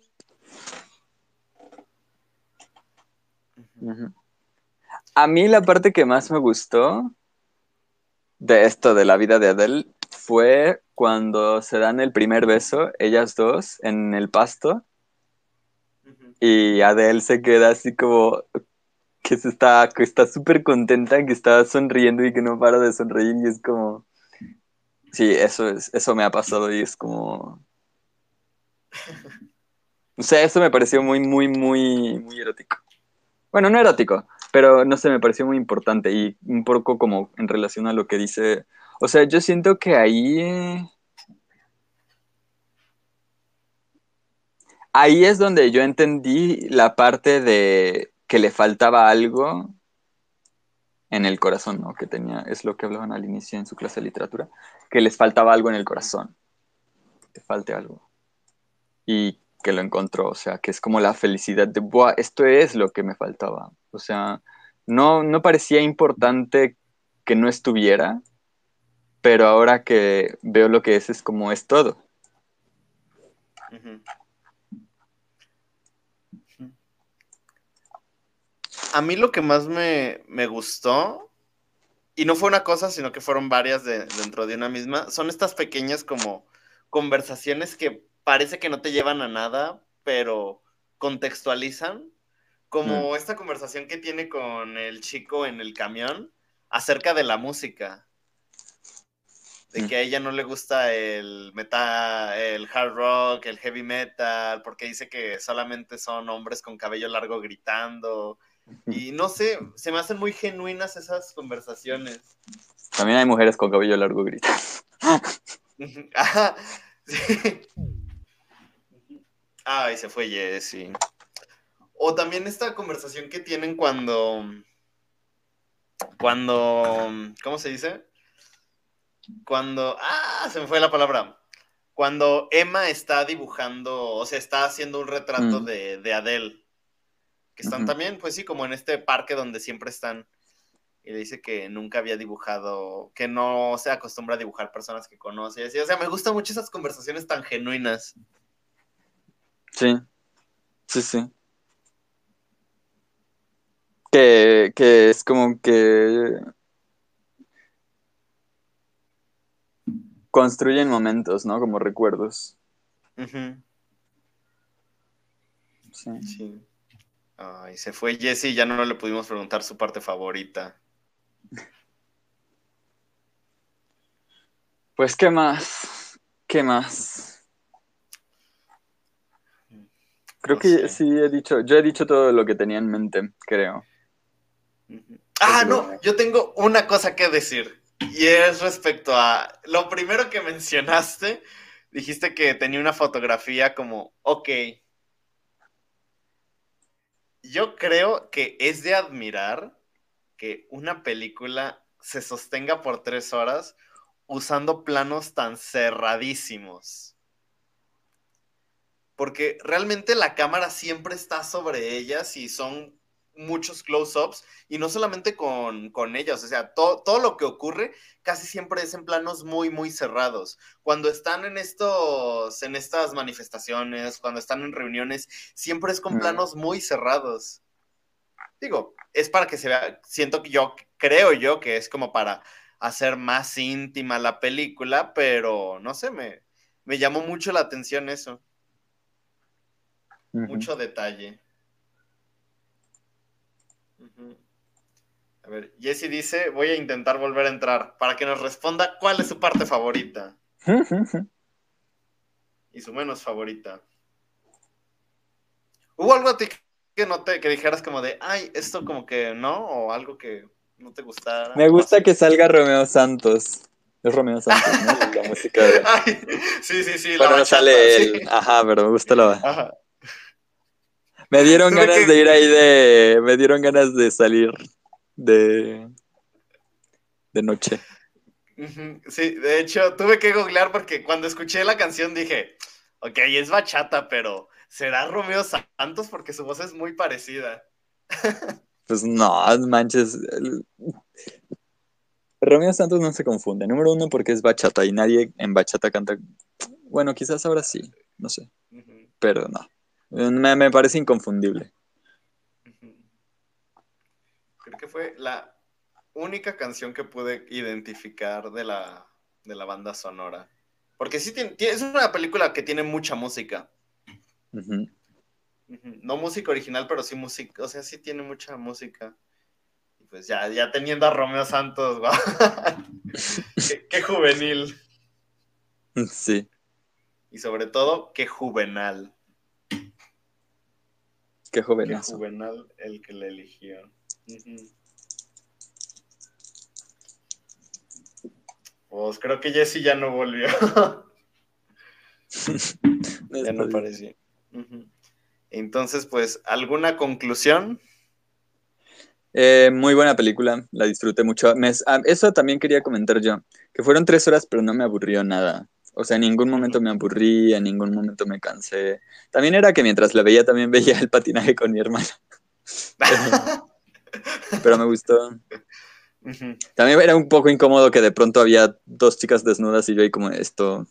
A mí la parte que más me gustó de esto de la vida de Adele fue cuando se dan el primer beso, ellas dos, en el pasto. Y Adele se queda así como que se está, que está súper contenta, que está sonriendo y que no para de sonreír, y es como, sí, eso es, eso me ha pasado y es como, o sea, eso me pareció muy, muy, muy, muy erótico. Bueno, no erótico, pero no sé, me pareció muy importante y un poco como en relación a lo que dice, o sea, yo siento que ahí... Ahí es donde yo entendí la parte de que le faltaba algo en el corazón, ¿no? Que tenía, es lo que hablaban al inicio en su clase de literatura, que les faltaba algo en el corazón, que falte algo. Y que lo encontró, o sea, que es como la felicidad de, Buah, esto es lo que me faltaba. O sea, no, no parecía importante que no estuviera, pero ahora que veo lo que es, es como es todo. A mí lo que más me, me gustó, y no fue una cosa, sino que fueron varias de- dentro de una misma, son estas pequeñas como conversaciones que parece que no te llevan a nada, pero contextualizan, como esta conversación que tiene con el chico en el camión acerca de la música. de Mm. que a ella no le gusta el metal, el hard rock, el heavy metal, porque dice que solamente son hombres con cabello largo gritando. Y no sé, se me hacen muy genuinas esas conversaciones. También hay mujeres con cabello largo gritando. Ajá, sí. Ay, se fue Jessie. O también esta conversación que tienen cuando. Cuando. ¿Cómo se dice? Cuando. ¡Ah! Se me fue la palabra. Cuando Emma está dibujando, o sea, está haciendo un retrato Mm. de, de Adele. Que están también, pues sí, como en este parque donde siempre están. Y le dice que nunca había dibujado, que no se acostumbra a dibujar personas que conoce. y así. O sea, me gustan mucho esas conversaciones tan genuinas. Sí, sí, sí. Que, que es como que construyen momentos, ¿no? Como recuerdos. Sí. sí. Ay, se fue Jessie, ya no le pudimos preguntar su parte favorita. Pues, ¿qué más? ¿Qué más? Creo No que sé. sí he dicho, yo he dicho todo lo que tenía en mente, creo. Ah, no, yo tengo una cosa que decir. Y es respecto a lo primero que mencionaste. Dijiste que tenía una fotografía como, ok. Yo creo que es de admirar que una película se sostenga por tres horas usando planos tan cerradísimos. Porque realmente la cámara siempre está sobre ellas y son muchos close-ups y no solamente con, con ellas, o sea, to- todo lo que ocurre casi siempre es en planos muy, muy cerrados. Cuando están en estos, en estas manifestaciones, cuando están en reuniones, siempre es con planos muy cerrados. Digo, es para que se vea, siento que yo, creo yo que es como para hacer más íntima la película, pero no sé, me, me llamó mucho la atención eso, mucho detalle. A ver, Jesse dice, voy a intentar volver a entrar para que nos responda cuál es su parte favorita y su menos favorita. ¿Hubo algo a ti que no te, que dijeras como de, ay, esto como que no, o algo que no te gustara? Me gusta que salga Romeo Santos. Es Romeo Santos, ¿no? La música de... Ay, sí, sí, sí. la Bueno, no sale sí. él. Ajá, pero me gusta la... Ajá. Me dieron ganas que- de ir ahí de... Me dieron ganas de salir de... De noche. Sí, de hecho, tuve que googlear porque cuando escuché la canción dije, ok, es bachata, pero ¿será Romeo Santos? Porque su voz es muy parecida. Pues no, manches. Romeo Santos no se confunde. Número uno porque es bachata y nadie en bachata canta... Bueno, quizás ahora sí, no sé. Pero no. Me, me parece inconfundible. Creo que fue la única canción que pude identificar de la, de la banda sonora. Porque sí, tiene, tiene- es una película que tiene mucha música. No música original, pero sí música, o sea, sí tiene mucha música. Y pues ya, ya teniendo a Romeo Santos, qué, qué juvenil. Sí. Y sobre todo, qué juvenal. Qué Qué jovenazo. juvenal el que le eligió. Pues creo que Jesse ya no volvió. ya no apareció. Entonces, pues, ¿alguna conclusión? Eh, muy buena película, la disfruté mucho. Me- ah, eso también quería comentar yo, que fueron tres horas, pero no me aburrió nada. O sea, en ningún momento me aburrí, en ningún momento me cansé. También era que mientras la veía, también veía el patinaje con mi hermana, pero me gustó. También era un poco incómodo que de pronto había dos chicas desnudas y yo ahí como esto.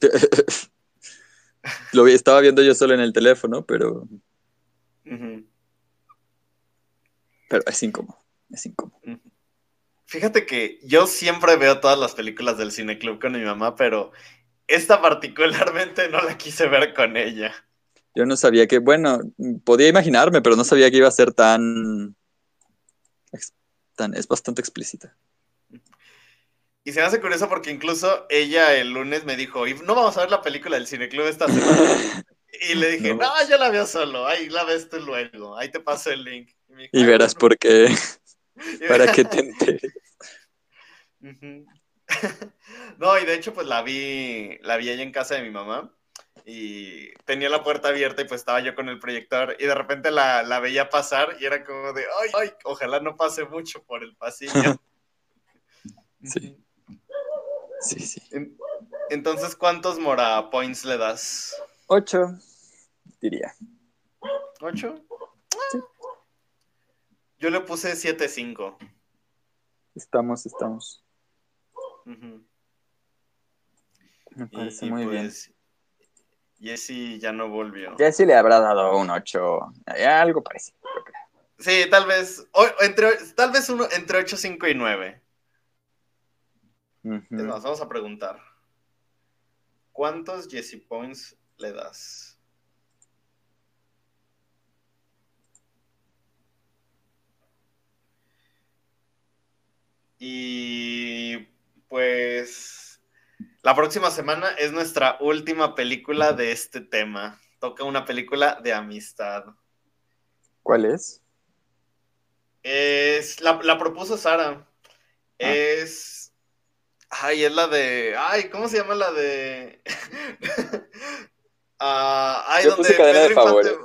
Lo estaba viendo yo solo en el teléfono, pero, pero es incómodo, es incómodo. Fíjate que yo siempre veo todas las películas del Cineclub con mi mamá, pero esta particularmente no la quise ver con ella. Yo no sabía que, bueno, podía imaginarme, pero no sabía que iba a ser tan, tan es bastante explícita. Y se me hace curioso porque incluso ella el lunes me dijo, "Y no vamos a ver la película del Cineclub esta semana. Y le dije, No. no, yo la veo solo, ahí la ves tú luego, ahí te paso el link. dijo, Y "Ay, verás bueno". por qué, para que te enteres. No, y de hecho, pues la vi, la vi ella en casa de mi mamá y tenía la puerta abierta y pues estaba yo con el proyector y de repente la, la veía pasar y era como de, ay, ay, ojalá no pase mucho por el pasillo. Sí. Sí, sí. En- Entonces, ¿cuántos Mora Points le das? Ocho, diría. ¿Ocho? Yo le puse 7-5. Estamos, estamos. Me Y, parece y muy bien. Jesse ya no volvió. Jesse le habrá dado un 8. Algo parecido. Sí, tal vez, o- entre, tal vez uno entre 8, 5 y 9. Es Ujú. más, vamos a preguntar. ¿Cuántos Jesse Points le das? Y pues la próxima semana es nuestra última película de este tema. Toca una película de amistad. ¿Cuál es? Es, la, la propuso Sara. Es. Ay, es la de. Ay, ¿cómo se llama la de.? Ah, ay, Yo donde puse cadena de Infante-.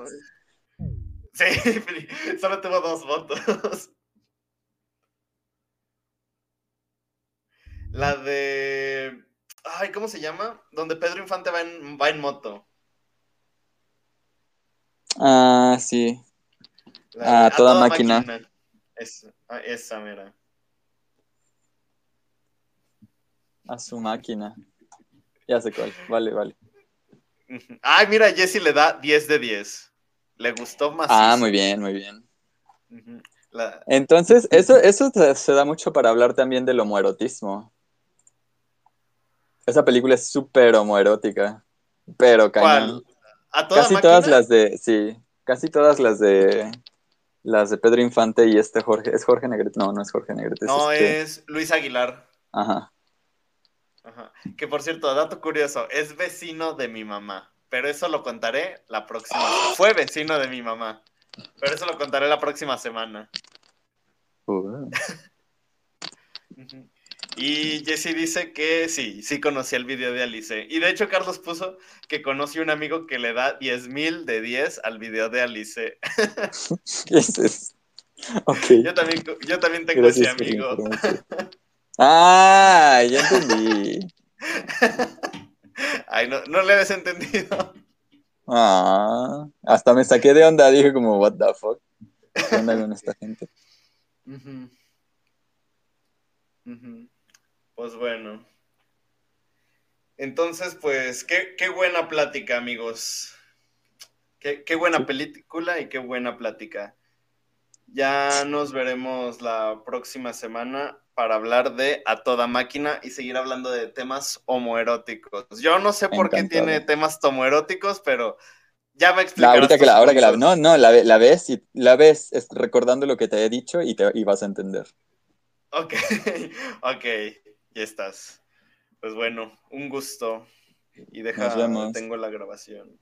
Sí, solo tuvo dos votos. La de. Ay, ¿cómo se llama? Donde Pedro Infante va en, va en moto. Ah, sí. La Ah, A Toda Máquina. Esa, ah, esa, mira. A su máquina. Ya sé cuál. Vale, vale. Ay, mira, Jesse le da 10 de 10. Le gustó más. Ah, muy bien, muy bien. La... Entonces, eso, eso se se da mucho para hablar también del homoerotismo. Esa película es súper homoerótica. Pero cañón. ¿A toda Casi máquina? todas las de, sí, casi todas las de las de Pedro Infante y este Jorge, es Jorge Negrete, no, no es Jorge Negrete, No, este- es Luis Aguilar. ajá. Ajá. Que por cierto, dato curioso, es vecino de mi mamá. Pero eso lo contaré la próxima. Fue vecino de mi mamá. Pero eso lo contaré la próxima semana. Uh. Y Jesse dice que sí, sí conocía el video de Alice. Y de hecho, Carlos puso que conoce un amigo que le da 10 mil de 10 al video de Alice. es. Ok. Yo también, yo también tengo Gracias ese amigo. Ah, ya entendí. Ay, no, no le habías entendido. Ah, hasta me saqué de onda, dije como, what the fuck. ¿Qué onda con esta gente? Ujú. Ujú. Pues bueno. Entonces, pues, qué, qué buena plática, amigos. Qué, qué buena película y qué buena plática. Ya nos veremos la próxima semana para hablar de A Toda Máquina y seguir hablando de temas homoeróticos. Yo no sé por qué tiene temas homoeróticos, pero ya me La, explicarás. ahorita que la, ahora que la, no, no, la, ve- la ves y la ves es- recordando lo que te he dicho y, te, y vas a entender. Ok, ok, ya estás. Pues bueno, un gusto. Y deja, Nos vemos. tengo la grabación.